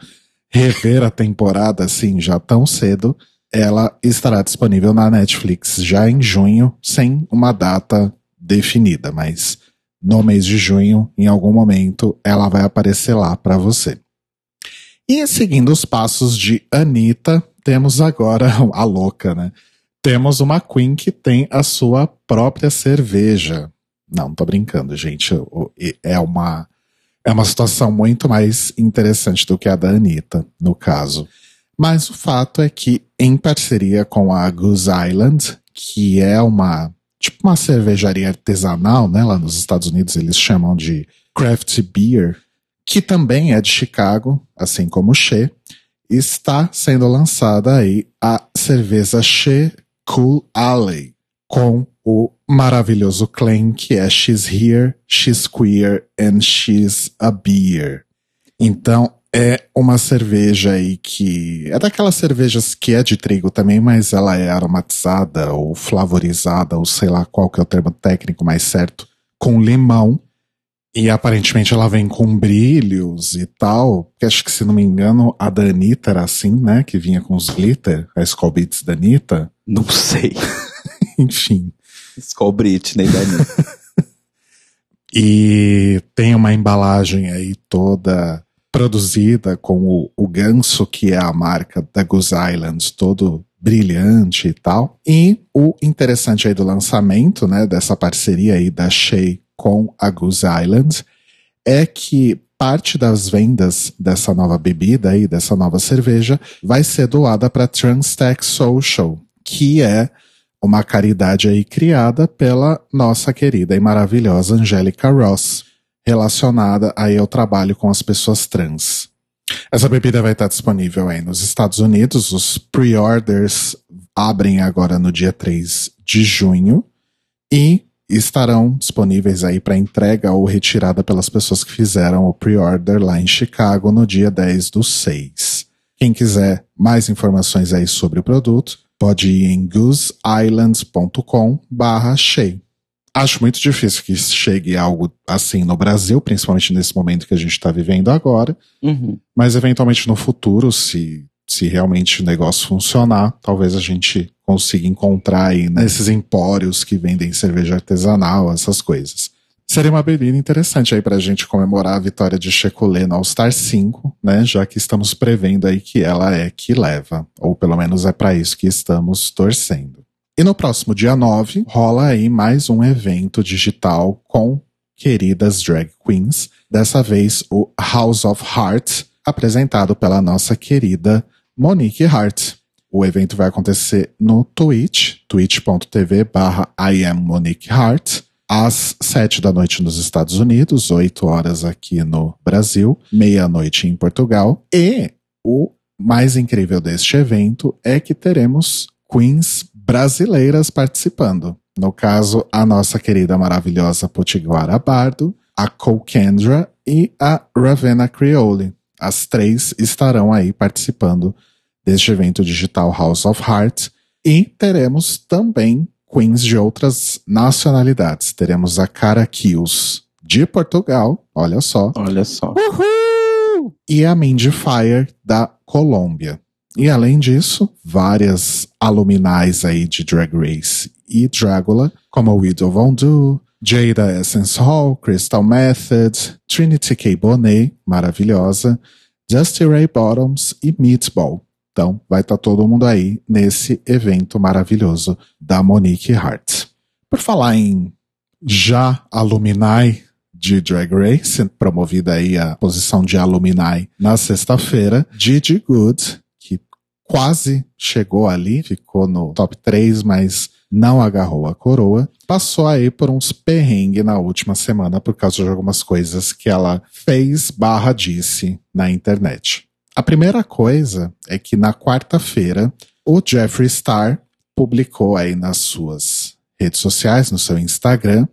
rever a temporada assim já tão cedo, ela estará disponível na Netflix já em junho, sem uma data definida, mas no mês de junho, em algum momento, ela vai aparecer lá para você. E seguindo os passos de Anitta, temos agora a louca, né? Temos uma Queen que tem a sua própria cerveja. Não, tô brincando, gente. É uma, é uma situação muito mais interessante do que a da Anitta, no caso. Mas o fato é que, em parceria com a Goose Island, que é uma tipo uma cervejaria artesanal, né? Lá nos Estados Unidos eles chamam de craft beer, que também é de Chicago, assim como She, está sendo lançada aí a cerveja She Cool Alley, com o maravilhoso claim que é She's Here, She's Queer and She's a Beer. Então, é uma cerveja aí que é daquelas cervejas que é de trigo também, mas ela é aromatizada ou flavorizada, ou sei lá qual que é o termo técnico mais certo, com limão. E aparentemente ela vem com brilhos e tal. Porque acho que, se não me engano, a da Anitta era assim, né? Que vinha com os glitter, a Skull Beats da Anitta. Não sei. Enfim. Skull Britney da Anitta. e tem uma embalagem aí toda produzida com o, o ganso, que é a marca da Goose Island, todo brilhante e tal. E o interessante aí do lançamento, né, dessa parceria aí da Shea com a Goose Island, é que parte das vendas dessa nova bebida aí, dessa nova cerveja, vai ser doada para Transtech Social, que é uma caridade aí criada pela nossa querida e maravilhosa Angélica Ross relacionada aí ao trabalho com as pessoas trans. Essa bebida vai estar disponível aí nos Estados Unidos, os pre-orders abrem agora no dia 3 de junho e estarão disponíveis aí para entrega ou retirada pelas pessoas que fizeram o pre-order lá em Chicago no dia 10 do 6. Quem quiser mais informações aí sobre o produto, pode ir em gooseislands.com barra Acho muito difícil que chegue algo assim no Brasil, principalmente nesse momento que a gente está vivendo agora. Uhum. Mas eventualmente no futuro, se, se realmente o negócio funcionar, talvez a gente consiga encontrar aí nesses empórios que vendem cerveja artesanal, essas coisas. Seria uma bebida interessante aí pra gente comemorar a vitória de Checolê no All-Star 5, né? Já que estamos prevendo aí que ela é que leva. Ou pelo menos é para isso que estamos torcendo. E no próximo dia 9, rola aí mais um evento digital com queridas drag queens. Dessa vez o House of Heart, apresentado pela nossa querida Monique Hart. O evento vai acontecer no Twitch, twitch.tv barra Hart, às sete da noite nos Estados Unidos, oito horas aqui no Brasil, meia-noite em Portugal. E o mais incrível deste evento é que teremos queens brasileiras participando. No caso, a nossa querida maravilhosa Potiguara Bardo, a Cole Kendra e a Ravenna Creole. As três estarão aí participando deste evento digital House of Heart. E teremos também queens de outras nacionalidades. Teremos a Cara Kills de Portugal, olha só. Olha só. Uhul! E a Mindy Fire da Colômbia. E além disso, várias aluminais aí de Drag Race e Dragula, como Widow Von Du, Jada Essence Hall, Crystal Method, Trinity K. Bonet, maravilhosa, Dusty Ray Bottoms e Meatball. Então, vai estar tá todo mundo aí nesse evento maravilhoso da Monique Hart. Por falar em já alumni de Drag Race, promovida aí a posição de alumni na sexta-feira, Gigi Good quase chegou ali, ficou no top 3, mas não agarrou a coroa. Passou aí por uns perrengues na última semana por causa de algumas coisas que ela fez barra disse na internet. A primeira coisa é que na quarta-feira o Jeffree Star publicou aí nas suas redes sociais, no seu Instagram,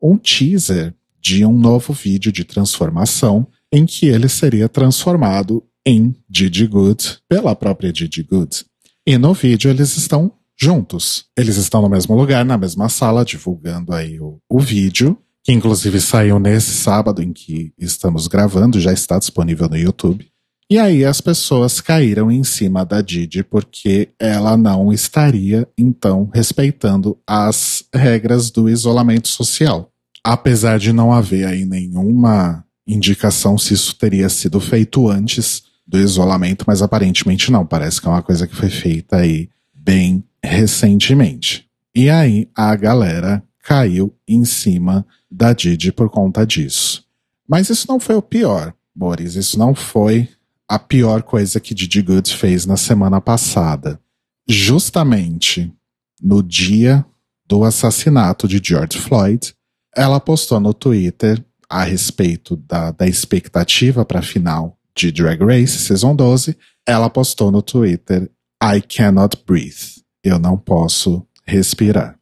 um teaser de um novo vídeo de transformação em que ele seria transformado em Didi Good pela própria Didi Good. E no vídeo eles estão juntos. Eles estão no mesmo lugar, na mesma sala, divulgando aí o, o vídeo, que inclusive saiu nesse sábado em que estamos gravando, já está disponível no YouTube. E aí as pessoas caíram em cima da Didi porque ela não estaria, então, respeitando as regras do isolamento social. Apesar de não haver aí nenhuma indicação se isso teria sido feito antes, do isolamento, mas aparentemente não. Parece que é uma coisa que foi feita aí bem recentemente. E aí a galera caiu em cima da Didi por conta disso. Mas isso não foi o pior, Boris. Isso não foi a pior coisa que Didi Good fez na semana passada. Justamente no dia do assassinato de George Floyd, ela postou no Twitter a respeito da, da expectativa para a final de Drag Race, Season 12, ela postou no Twitter: I cannot breathe. Eu não posso respirar.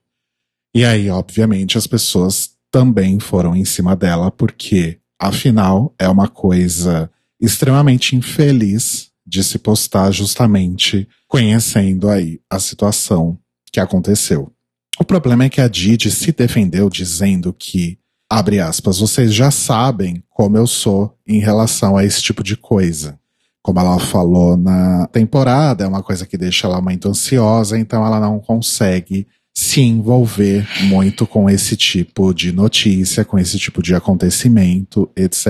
E aí, obviamente, as pessoas também foram em cima dela, porque, afinal, é uma coisa extremamente infeliz de se postar justamente conhecendo aí a situação que aconteceu. O problema é que a Didi se defendeu dizendo que abre aspas, vocês já sabem como eu sou em relação a esse tipo de coisa. Como ela falou na temporada, é uma coisa que deixa ela muito ansiosa, então ela não consegue se envolver muito com esse tipo de notícia, com esse tipo de acontecimento, etc,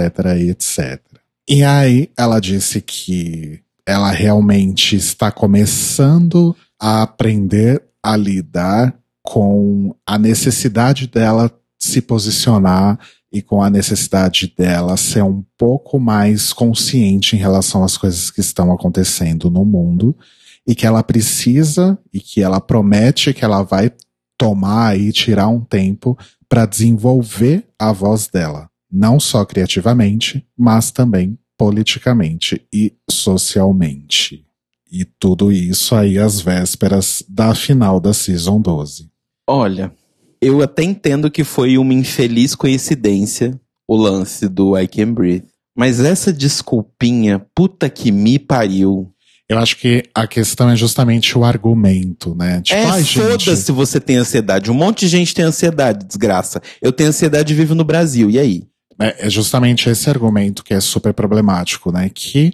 etc. E aí ela disse que ela realmente está começando a aprender a lidar com a necessidade dela se posicionar e com a necessidade dela ser um pouco mais consciente em relação às coisas que estão acontecendo no mundo e que ela precisa e que ela promete que ela vai tomar e tirar um tempo para desenvolver a voz dela, não só criativamente, mas também politicamente e socialmente. E tudo isso aí às vésperas da final da Season 12. Olha, eu até entendo que foi uma infeliz coincidência o lance do I Can Breathe. Mas essa desculpinha, puta que me pariu. Eu acho que a questão é justamente o argumento, né? Tipo, é, foda-se se você tem ansiedade. Um monte de gente tem ansiedade, desgraça. Eu tenho ansiedade e vivo no Brasil, e aí? É, é justamente esse argumento que é super problemático, né? Que,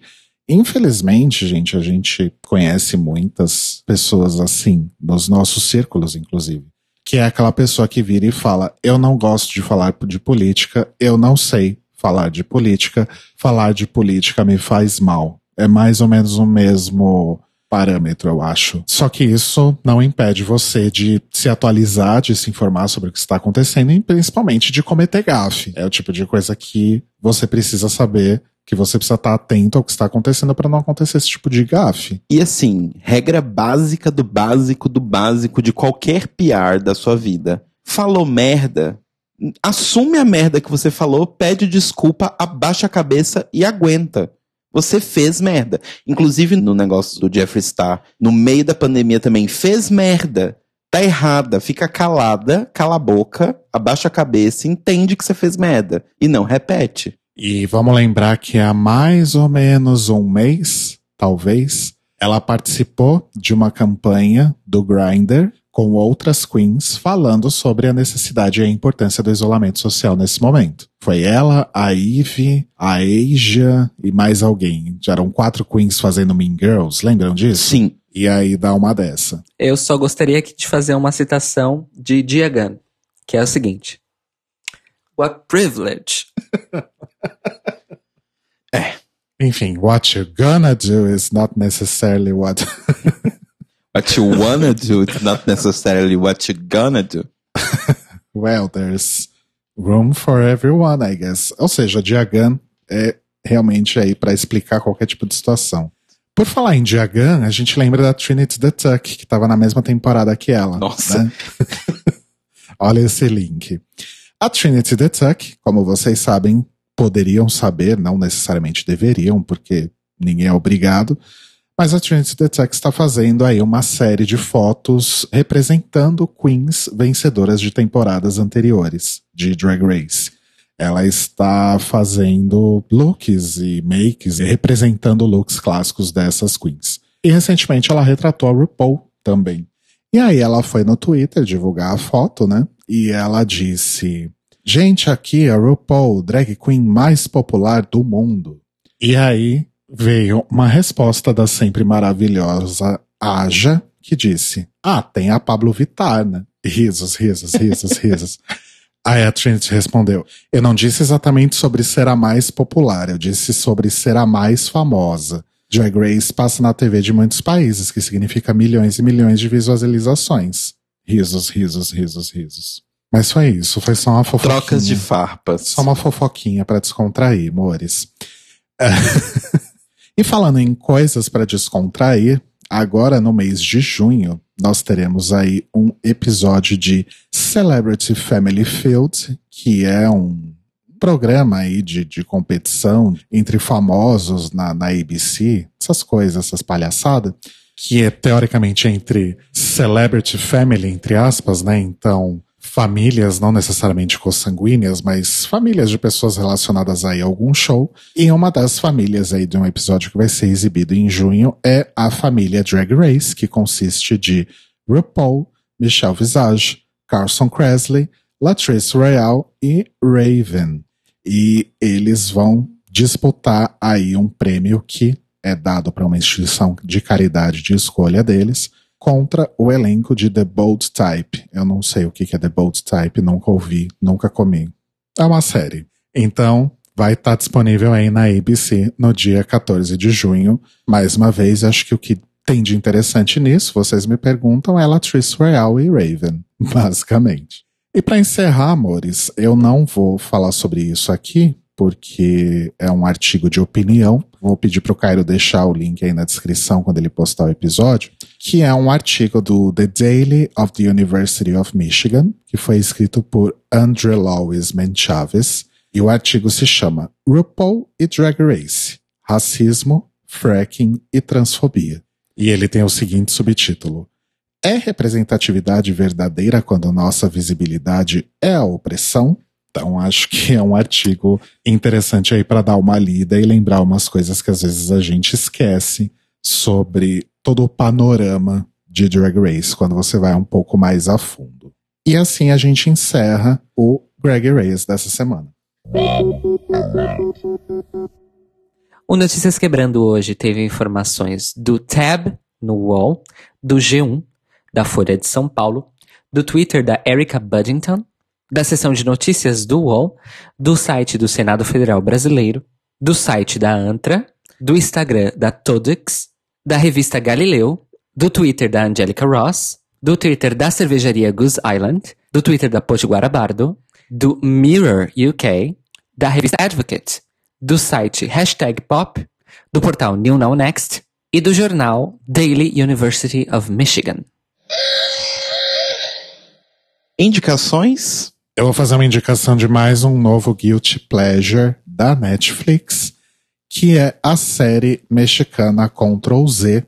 infelizmente, gente, a gente conhece muitas pessoas assim, nos nossos círculos, inclusive. Que é aquela pessoa que vira e fala: Eu não gosto de falar de política, eu não sei falar de política, falar de política me faz mal. É mais ou menos o mesmo parâmetro, eu acho. Só que isso não impede você de se atualizar, de se informar sobre o que está acontecendo e principalmente de cometer gafe. É o tipo de coisa que você precisa saber, que você precisa estar atento ao que está acontecendo para não acontecer esse tipo de gafe. E assim, regra básica do básico do básico de qualquer PR da sua vida. Falou merda, assume a merda que você falou, pede desculpa, abaixa a cabeça e aguenta. Você fez merda. Inclusive no negócio do Jeffree Star, no meio da pandemia também, fez merda. Tá errada, fica calada, cala a boca, abaixa a cabeça, entende que você fez merda. E não repete. E vamos lembrar que há mais ou menos um mês, talvez, ela participou de uma campanha do Grindr com outras queens falando sobre a necessidade e a importância do isolamento social nesse momento. Foi ela, a Eve, a Asia e mais alguém. Já eram quatro queens fazendo Mean Girls, lembram disso? Sim. E aí dá uma dessa. Eu só gostaria de fazer uma citação de Diagan, que é o seguinte. What privilege. é. Enfim, what you're gonna do is not necessarily what What you wanna do, it's not necessarily what you're gonna do. well, there's room for everyone, I guess. Ou seja, Diagan é realmente aí para explicar qualquer tipo de situação. Por falar em Diagan, a gente lembra da Trinity the Tuck, que estava na mesma temporada que ela. Nossa. Né? Olha esse link. A Trinity the Tuck, como vocês sabem, poderiam saber, não necessariamente deveriam, porque ninguém é obrigado, mas a Trinity the Tuck está fazendo aí uma série de fotos representando queens vencedoras de temporadas anteriores de Drag Race. Ela está fazendo looks e makes e representando looks clássicos dessas queens. E recentemente ela retratou a RuPaul também. E aí ela foi no Twitter divulgar a foto, né? E ela disse: Gente, aqui a RuPaul, drag queen mais popular do mundo. E aí veio uma resposta da sempre maravilhosa Aja, que disse: Ah, tem a Pablo Vittar, né? Risos, risos, risos, risos. Aí a Trinity respondeu: Eu não disse exatamente sobre ser a mais popular, eu disse sobre ser a mais famosa. Drag Race passa na TV de muitos países, que significa milhões e milhões de visualizações. Risos, risos, risos, risos. Mas foi isso, foi só uma fofoquinha. Trocas de farpas. Só uma fofoquinha para descontrair, amores. E falando em coisas para descontrair, agora no mês de junho, nós teremos aí um episódio de Celebrity Family Field, que é um programa aí de, de competição entre famosos na, na ABC, essas coisas, essas palhaçadas, que é teoricamente entre Celebrity Family, entre aspas, né? Então, famílias, não necessariamente consanguíneas, mas famílias de pessoas relacionadas aí a algum show. E uma das famílias aí de um episódio que vai ser exibido em junho é a família Drag Race, que consiste de RuPaul, Michelle Visage, Carson Kressley, Latrice Royale e Raven. E eles vão disputar aí um prêmio que é dado para uma instituição de caridade de escolha deles, contra o elenco de The Bold Type. Eu não sei o que é The Bold Type, nunca ouvi, nunca comi. É uma série. Então, vai estar tá disponível aí na ABC no dia 14 de junho. Mais uma vez, acho que o que tem de interessante nisso, vocês me perguntam, é Latrice Royale e Raven, basicamente. E para encerrar, amores, eu não vou falar sobre isso aqui, porque é um artigo de opinião. Vou pedir para o Cairo deixar o link aí na descrição quando ele postar o episódio, que é um artigo do The Daily of the University of Michigan, que foi escrito por Andre Lewis Menchaves, e o artigo se chama RuPaul e Drag Race: Racismo, Fracking e Transfobia. E ele tem o seguinte subtítulo: É representatividade verdadeira quando nossa visibilidade é a opressão? Então acho que é um artigo interessante aí para dar uma lida e lembrar umas coisas que às vezes a gente esquece sobre todo o panorama de Drag Race quando você vai um pouco mais a fundo. E assim a gente encerra o Greg Race dessa semana. O Notícias Quebrando hoje teve informações do Tab no UOL, do G1, da Folha de São Paulo, do Twitter da Erica Buddington, da seção de notícias do UOL, do site do Senado Federal Brasileiro, do site da ANTRA, do Instagram da Todex, da revista Galileu, do Twitter da Angelica Ross, do Twitter da cervejaria Goose Island, do Twitter da Potiguara Bardo, do Mirror UK, da revista Advocate, do site Hashtag Pop, do portal New Now Next e do jornal Daily University of Michigan. Indicações? Eu vou fazer uma indicação de mais um novo Guilty Pleasure da Netflix, que é a série mexicana Ctrl Z,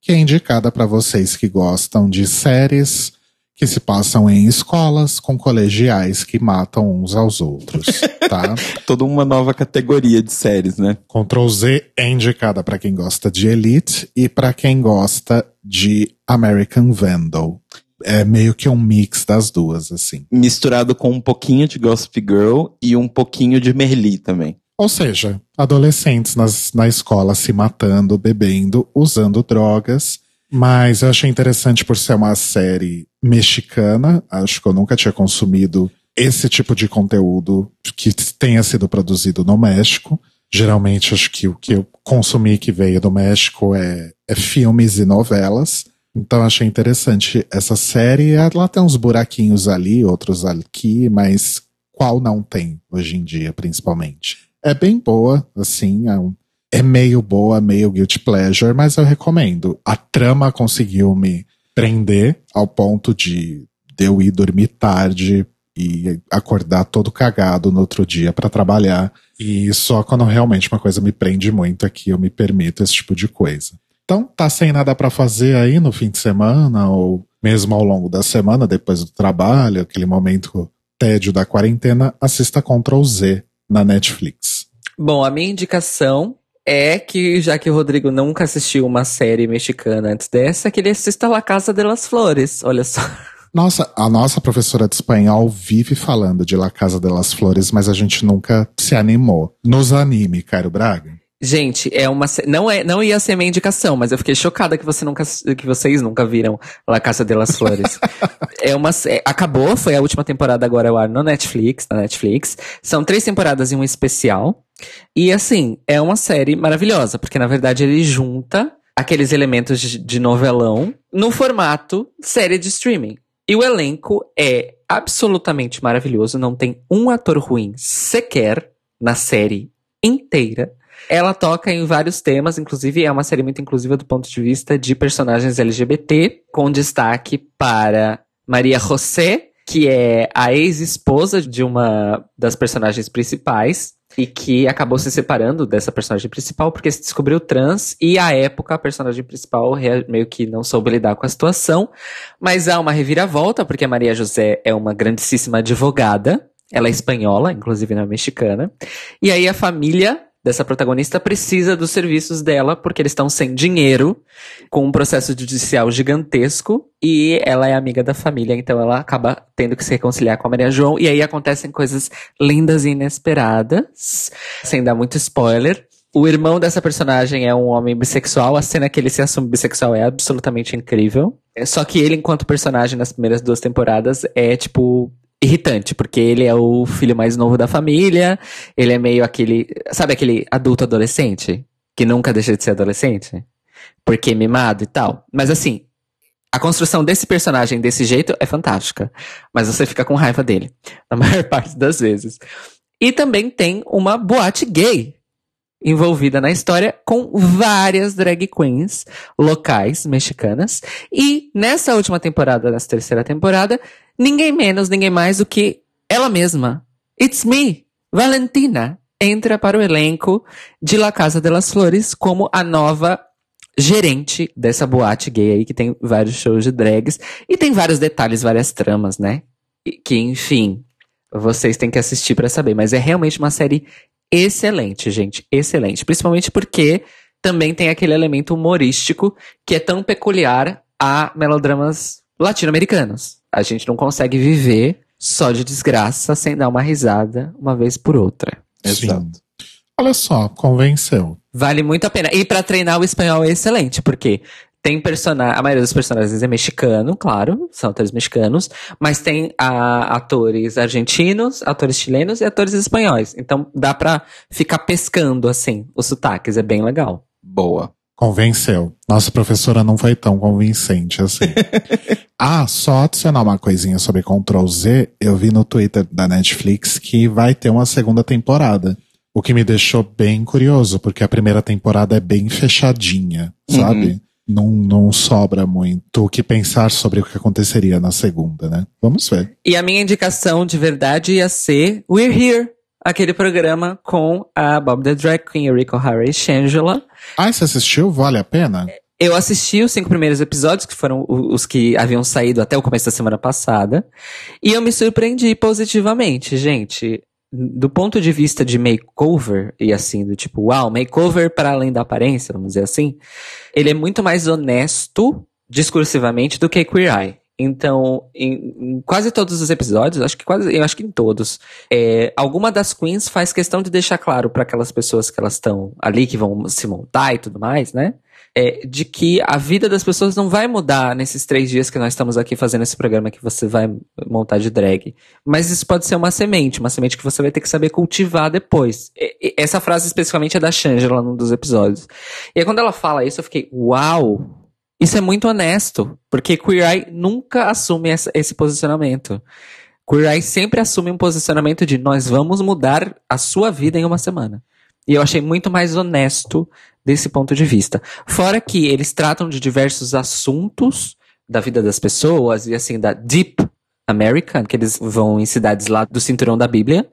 que é indicada para vocês que gostam de séries que se passam em escolas com colegiais que matam uns aos outros, tá? Toda uma nova categoria de séries, né? Ctrl Z é indicada para quem gosta de Elite e para quem gosta de American Vandal. É meio que um mix das duas, assim. Misturado com um pouquinho de Gossip Girl e um pouquinho de Merli também. Ou seja, adolescentes nas, na escola se matando, bebendo, usando drogas. Mas eu achei interessante por ser uma série mexicana. Acho que eu nunca tinha consumido esse tipo de conteúdo que tenha sido produzido no México. Geralmente, acho que o que eu consumi que veio do México é, é filmes e novelas. Então, achei interessante essa série. Ela tem uns buraquinhos ali, outros aqui, mas qual não tem hoje em dia, principalmente? É bem boa, assim, é, um, é meio boa, meio guilty pleasure, mas eu recomendo. A trama conseguiu me prender ao ponto de, de eu ir dormir tarde e acordar todo cagado no outro dia para trabalhar. E só quando realmente uma coisa me prende muito aqui eu me permito esse tipo de coisa. Então, tá sem nada para fazer aí no fim de semana ou mesmo ao longo da semana, depois do trabalho, aquele momento tédio da quarentena, assista Ctrl Z na Netflix. Bom, a minha indicação é que, já que o Rodrigo nunca assistiu uma série mexicana antes dessa, que ele assista La Casa de las Flores, olha só. Nossa, a nossa professora de espanhol vive falando de La Casa de las Flores, mas a gente nunca se animou. Nos anime, Cairo Braga. Gente, é uma não é não ia ser minha indicação, mas eu fiquei chocada que você nunca que vocês nunca viram La Casa de las Flores. é uma é, acabou, foi a última temporada agora ao ar no Netflix, na Netflix. São três temporadas e um especial. E assim, é uma série maravilhosa, porque na verdade ele junta aqueles elementos de, de novelão no formato série de streaming. E o elenco é absolutamente maravilhoso, não tem um ator ruim sequer na série inteira. Ela toca em vários temas, inclusive é uma série muito inclusiva do ponto de vista de personagens LGBT, com destaque para Maria José, que é a ex-esposa de uma das personagens principais e que acabou se separando dessa personagem principal porque se descobriu trans e à época a personagem principal meio que não soube lidar com a situação, mas há uma reviravolta porque a Maria José é uma grandíssima advogada, ela é espanhola, inclusive não é mexicana, e aí a família dessa protagonista precisa dos serviços dela porque eles estão sem dinheiro, com um processo judicial gigantesco e ela é amiga da família, então ela acaba tendo que se reconciliar com a Maria João e aí acontecem coisas lindas e inesperadas, sem dar muito spoiler. O irmão dessa personagem é um homem bissexual. A cena que ele se assume bissexual é absolutamente incrível. Só que ele, enquanto personagem nas primeiras duas temporadas, é tipo irritante, porque ele é o filho mais novo da família, ele é meio aquele, sabe aquele adulto adolescente que nunca deixa de ser adolescente? Porque é mimado e tal. Mas assim, a construção desse personagem desse jeito é fantástica, mas você fica com raiva dele na maior parte das vezes. E também tem uma boate gay envolvida na história com várias drag queens locais mexicanas. E nessa última temporada, nessa terceira temporada, ninguém menos, ninguém mais do que ela mesma. It's me, Valentina, entra para o elenco de La Casa de las Flores como a nova gerente dessa boate gay aí, que tem vários shows de drags. E tem vários detalhes, várias tramas, né? Que, enfim, vocês têm que assistir pra saber. Mas é realmente uma série excelente, gente. Excelente. Principalmente porque também tem aquele elemento humorístico que é tão peculiar a melodramas latino-americanos. A gente não consegue viver só de desgraça sem dar uma risada uma vez por outra. Sim. Exato. Olha só, convenceu. Vale muito a pena. E pra treinar o espanhol é excelente, porque tem personagem, a maioria dos personagens é mexicano, claro, são atores mexicanos, mas tem a, atores argentinos, atores chilenos e atores espanhóis. Então dá pra ficar pescando assim os sotaques, é bem legal. Boa. Convenceu. Nossa professora não foi tão convincente assim. ah, só adicionar uma coisinha sobre Ctrl Z, eu vi no Twitter da Netflix que vai ter uma segunda temporada. O que me deixou bem curioso, porque a primeira temporada é bem fechadinha, sabe? Não, não sobra muito o que pensar sobre o que aconteceria na segunda, né? Vamos ver. E a minha indicação de verdade ia ser We're Here, aquele programa com a Bob the Drag Queen, Rico O'Hara e Shangela. Ah, você assistiu? Vale a pena? Eu assisti os cinco primeiros episódios, que foram os que haviam saído até o começo da semana passada. E eu me surpreendi positivamente, gente. Do ponto de vista de makeover, e assim, do tipo, uau, makeover para além da aparência, vamos dizer assim, ele é muito mais honesto discursivamente do que Queer Eye. Então, em, em quase todos os episódios, acho que quase, eu acho que em todos, é, alguma das queens faz questão de deixar claro para aquelas pessoas que elas estão ali, que vão se montar e tudo mais, né? é, de que a vida das pessoas não vai mudar nesses três dias que nós estamos aqui fazendo esse programa que você vai montar de drag. Mas isso pode ser uma semente, uma semente que você vai ter que saber cultivar depois. E- e essa frase especificamente é da Shangela num dos episódios. E aí quando ela fala isso, eu fiquei, uau! Isso é muito honesto, porque Queer Eye nunca assume essa- esse posicionamento. Queer Eye sempre assume um posicionamento de nós vamos mudar a sua vida em uma semana. E eu achei muito mais honesto desse ponto de vista. Fora que eles tratam de diversos assuntos da vida das pessoas e assim da Deep American, que eles vão em cidades lá do cinturão da Bíblia,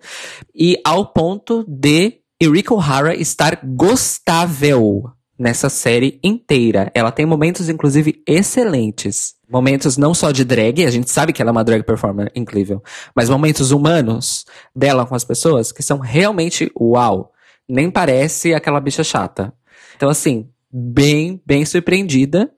e ao ponto de Erika O'Hara estar gostável nessa série inteira. Ela tem momentos, inclusive, excelentes. Momentos não só de drag, a gente sabe que ela é uma drag performer incrível, mas momentos humanos dela com as pessoas que são realmente uau. Nem parece aquela bicha chata. Então, assim, bem, bem surpreendida.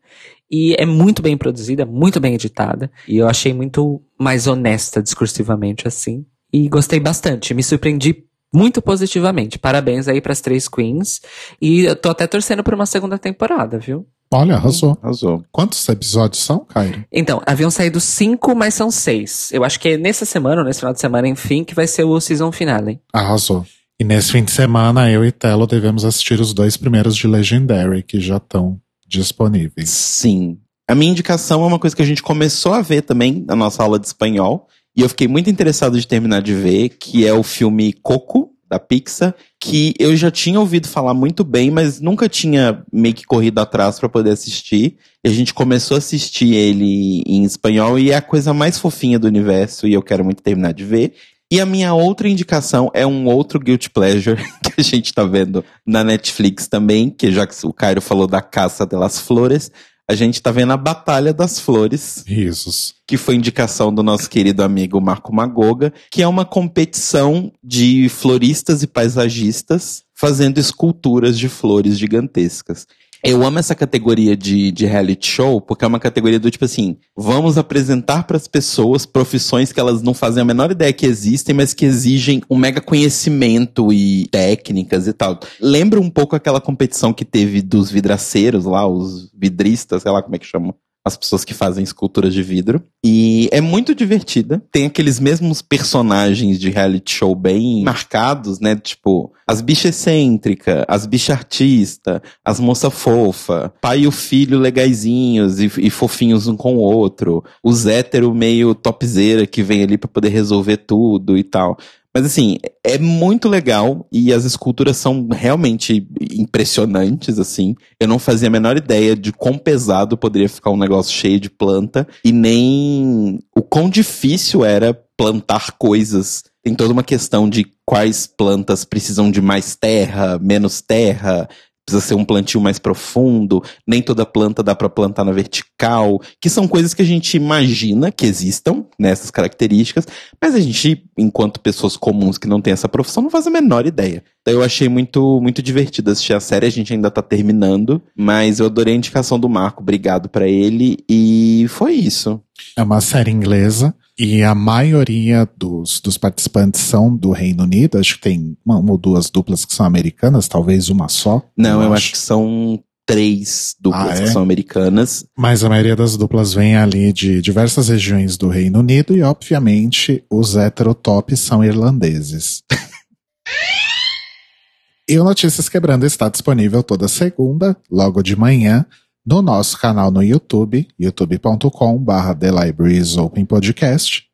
E é muito bem produzida, muito bem editada. E eu achei muito mais honesta discursivamente, assim. E gostei bastante. Me surpreendi muito positivamente. Parabéns aí pras três queens. E eu tô até torcendo por uma segunda temporada, viu? Olha, arrasou. Arrasou. Quantos episódios são, Cairo? Então, haviam saído cinco, mas são seis. Eu acho que é nessa semana, ou nesse final de semana, enfim, que vai ser o season finale. Arrasou. E nesse fim de semana, eu e Telo devemos assistir os dois primeiros de Legendary, que já estão disponíveis. Sim. A minha indicação é uma coisa que a gente começou a ver também na nossa aula de espanhol. E eu fiquei muito interessado de terminar de ver, que é o filme Coco, da Pixar, que eu já tinha ouvido falar muito bem, mas nunca tinha meio que corrido atrás para poder assistir. E a gente começou a assistir ele em espanhol e é a coisa mais fofinha do universo e eu quero muito terminar de ver. E a minha outra indicação é um outro Guilty Pleasure que a gente tá vendo na Netflix também, que já que o Cairo falou da Caça delas Flores, a gente tá vendo a Batalha das Flores, Risos. que foi indicação do nosso querido amigo Marco Magoga, que é uma competição de floristas e paisagistas fazendo esculturas de flores gigantescas. Eu amo essa categoria de, de reality show, porque é uma categoria do tipo assim: vamos apresentar para as pessoas profissões que elas não fazem a menor ideia que existem, mas que exigem um mega conhecimento e técnicas e tal. Lembra um pouco aquela competição que teve dos vidraceiros lá, os vidristas, sei lá como é que chamam as pessoas que fazem esculturas de vidro. E é muito divertida. Tem aqueles mesmos personagens de reality show bem marcados, né? Tipo, as bichas excêntricas, as bichas artista, as moça fofa, pai e o filho legaizinhos e, e fofinhos um com o outro, os hétero meio topzeira que vem ali pra poder resolver tudo e tal. Mas assim, é muito legal e as esculturas são realmente impressionantes, assim. Eu não fazia a menor ideia de quão pesado poderia ficar um negócio cheio de planta e nem o quão difícil era plantar coisas. Tem toda uma questão de quais plantas precisam de mais terra, menos terra. Precisa ser um plantio mais profundo, nem toda planta dá para plantar na vertical, que são coisas que a gente imagina que existam nessas características, mas a gente, enquanto pessoas comuns que não têm essa profissão, não faz a menor ideia. Então eu achei muito, muito divertido assistir a série, a gente ainda tá terminando, mas eu adorei a indicação do Marco, obrigado para ele, e foi isso. É uma série inglesa e a maioria dos, dos participantes são do Reino Unido. Acho que tem uma, uma ou duas duplas que são americanas, talvez uma só. Não, eu, eu acho. acho que são três duplas ah, é? que são americanas. Mas a maioria das duplas vem ali de diversas regiões do Reino Unido e, obviamente, os heterotops são irlandeses. e o Notícias Quebrando está disponível toda segunda, logo de manhã, no nosso canal no YouTube, youtube.com.br The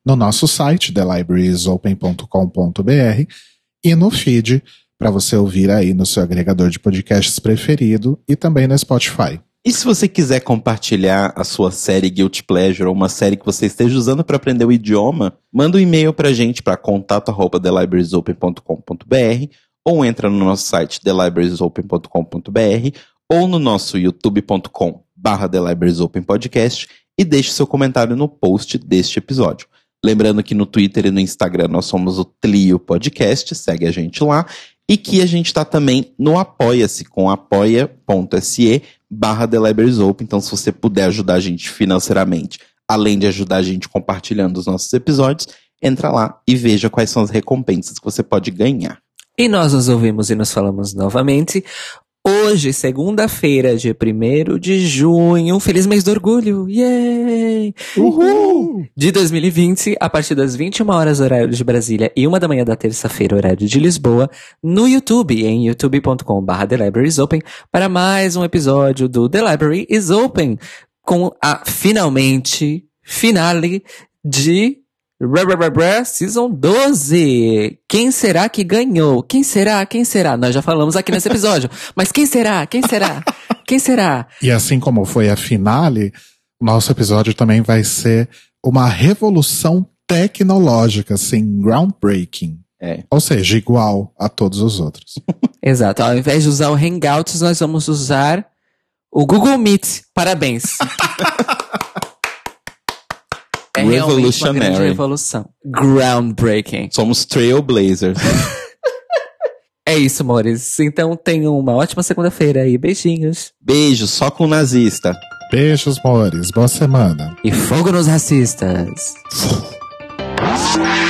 no nosso site, thelibrariesopen.com.br e no feed para você ouvir aí no seu agregador de podcasts preferido e também no Spotify. E se você quiser compartilhar a sua série Guilty Pleasure ou uma série que você esteja usando para aprender o idioma, manda um e-mail para a gente para contato@thelibrariesopen.com.br ou entra no nosso site thelibrariesopen.com.br ou no nosso youtube.com barra The Libraries Open Podcast e deixe seu comentário no post deste episódio. Lembrando que no Twitter e no Instagram nós somos o Tlio Podcast, segue a gente lá. E que a gente está também no Apoia-se, com apoia.se barra The Libraries Open. Então, se você puder ajudar a gente financeiramente, além de ajudar a gente compartilhando os nossos episódios, entra lá e veja quais são as recompensas que você pode ganhar. E nós nos ouvimos e nos falamos novamente Hoje, segunda-feira, dia 1 de junho, feliz mês do orgulho! Yay! Uhul! De 2020, a partir das 21 horas, horário de Brasília, e uma da manhã da terça-feira, horário de Lisboa, no YouTube, em youtube.com.br The Library is Open, para mais um episódio do The Library is Open, com a, finalmente, finale de Season 12. Quem será que ganhou? Quem será? Quem será? Nós já falamos aqui nesse episódio. Mas quem será? Quem será? Quem será? E assim como foi a finale, nosso episódio também vai ser uma revolução tecnológica, assim, groundbreaking. É. Ou seja, igual a todos os outros. Exato. Ao invés de usar o Hangouts, nós vamos usar o Google Meet. Parabéns. É Revolutionary. Uma revolução. Groundbreaking. Somos trailblazers. é isso, amores. Então tenham uma ótima segunda-feira e beijinhos. Beijo, só com nazista. Beijos, amores. Boa semana. E fogo nos racistas.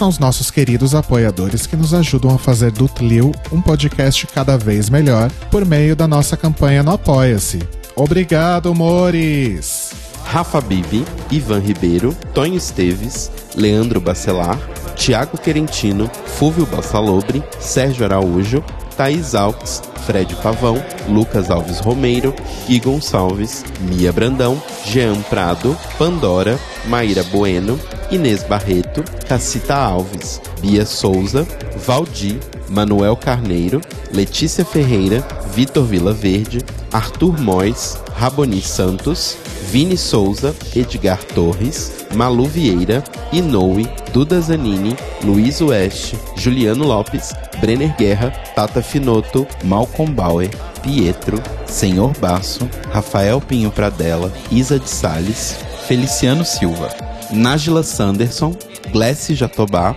são os nossos queridos apoiadores que nos ajudam a fazer do Tlio um podcast cada vez melhor por meio da nossa campanha no Apoia-se. Obrigado, Mores! Rafa Bibi, Ivan Ribeiro, Tonho Esteves, Leandro Bacelar, Tiago Querentino, Fúvio Bassalobre, Sérgio Araújo, Thaís Alves, Fred Pavão, Lucas Alves Romeiro, Gui Gonçalves, Mia Brandão, Jean Prado, Pandora, Maíra Bueno, Inês Barreto, Cacita Alves, Bia Souza, Valdir, Manuel Carneiro, Letícia Ferreira, Vitor Vila Verde, Arthur Mois, Raboni Santos, Vini Souza, Edgar Torres, Malu Vieira, Inoue, Duda Zanini, Luiz Oeste, Juliano Lopes, Brenner Guerra, Tata Finoto, Malcolm Bauer, Pietro, Senhor Basso, Rafael Pinho Pradella, Isa de Sales, Feliciano Silva. Nájila Sanderson, Glessi Jatobá,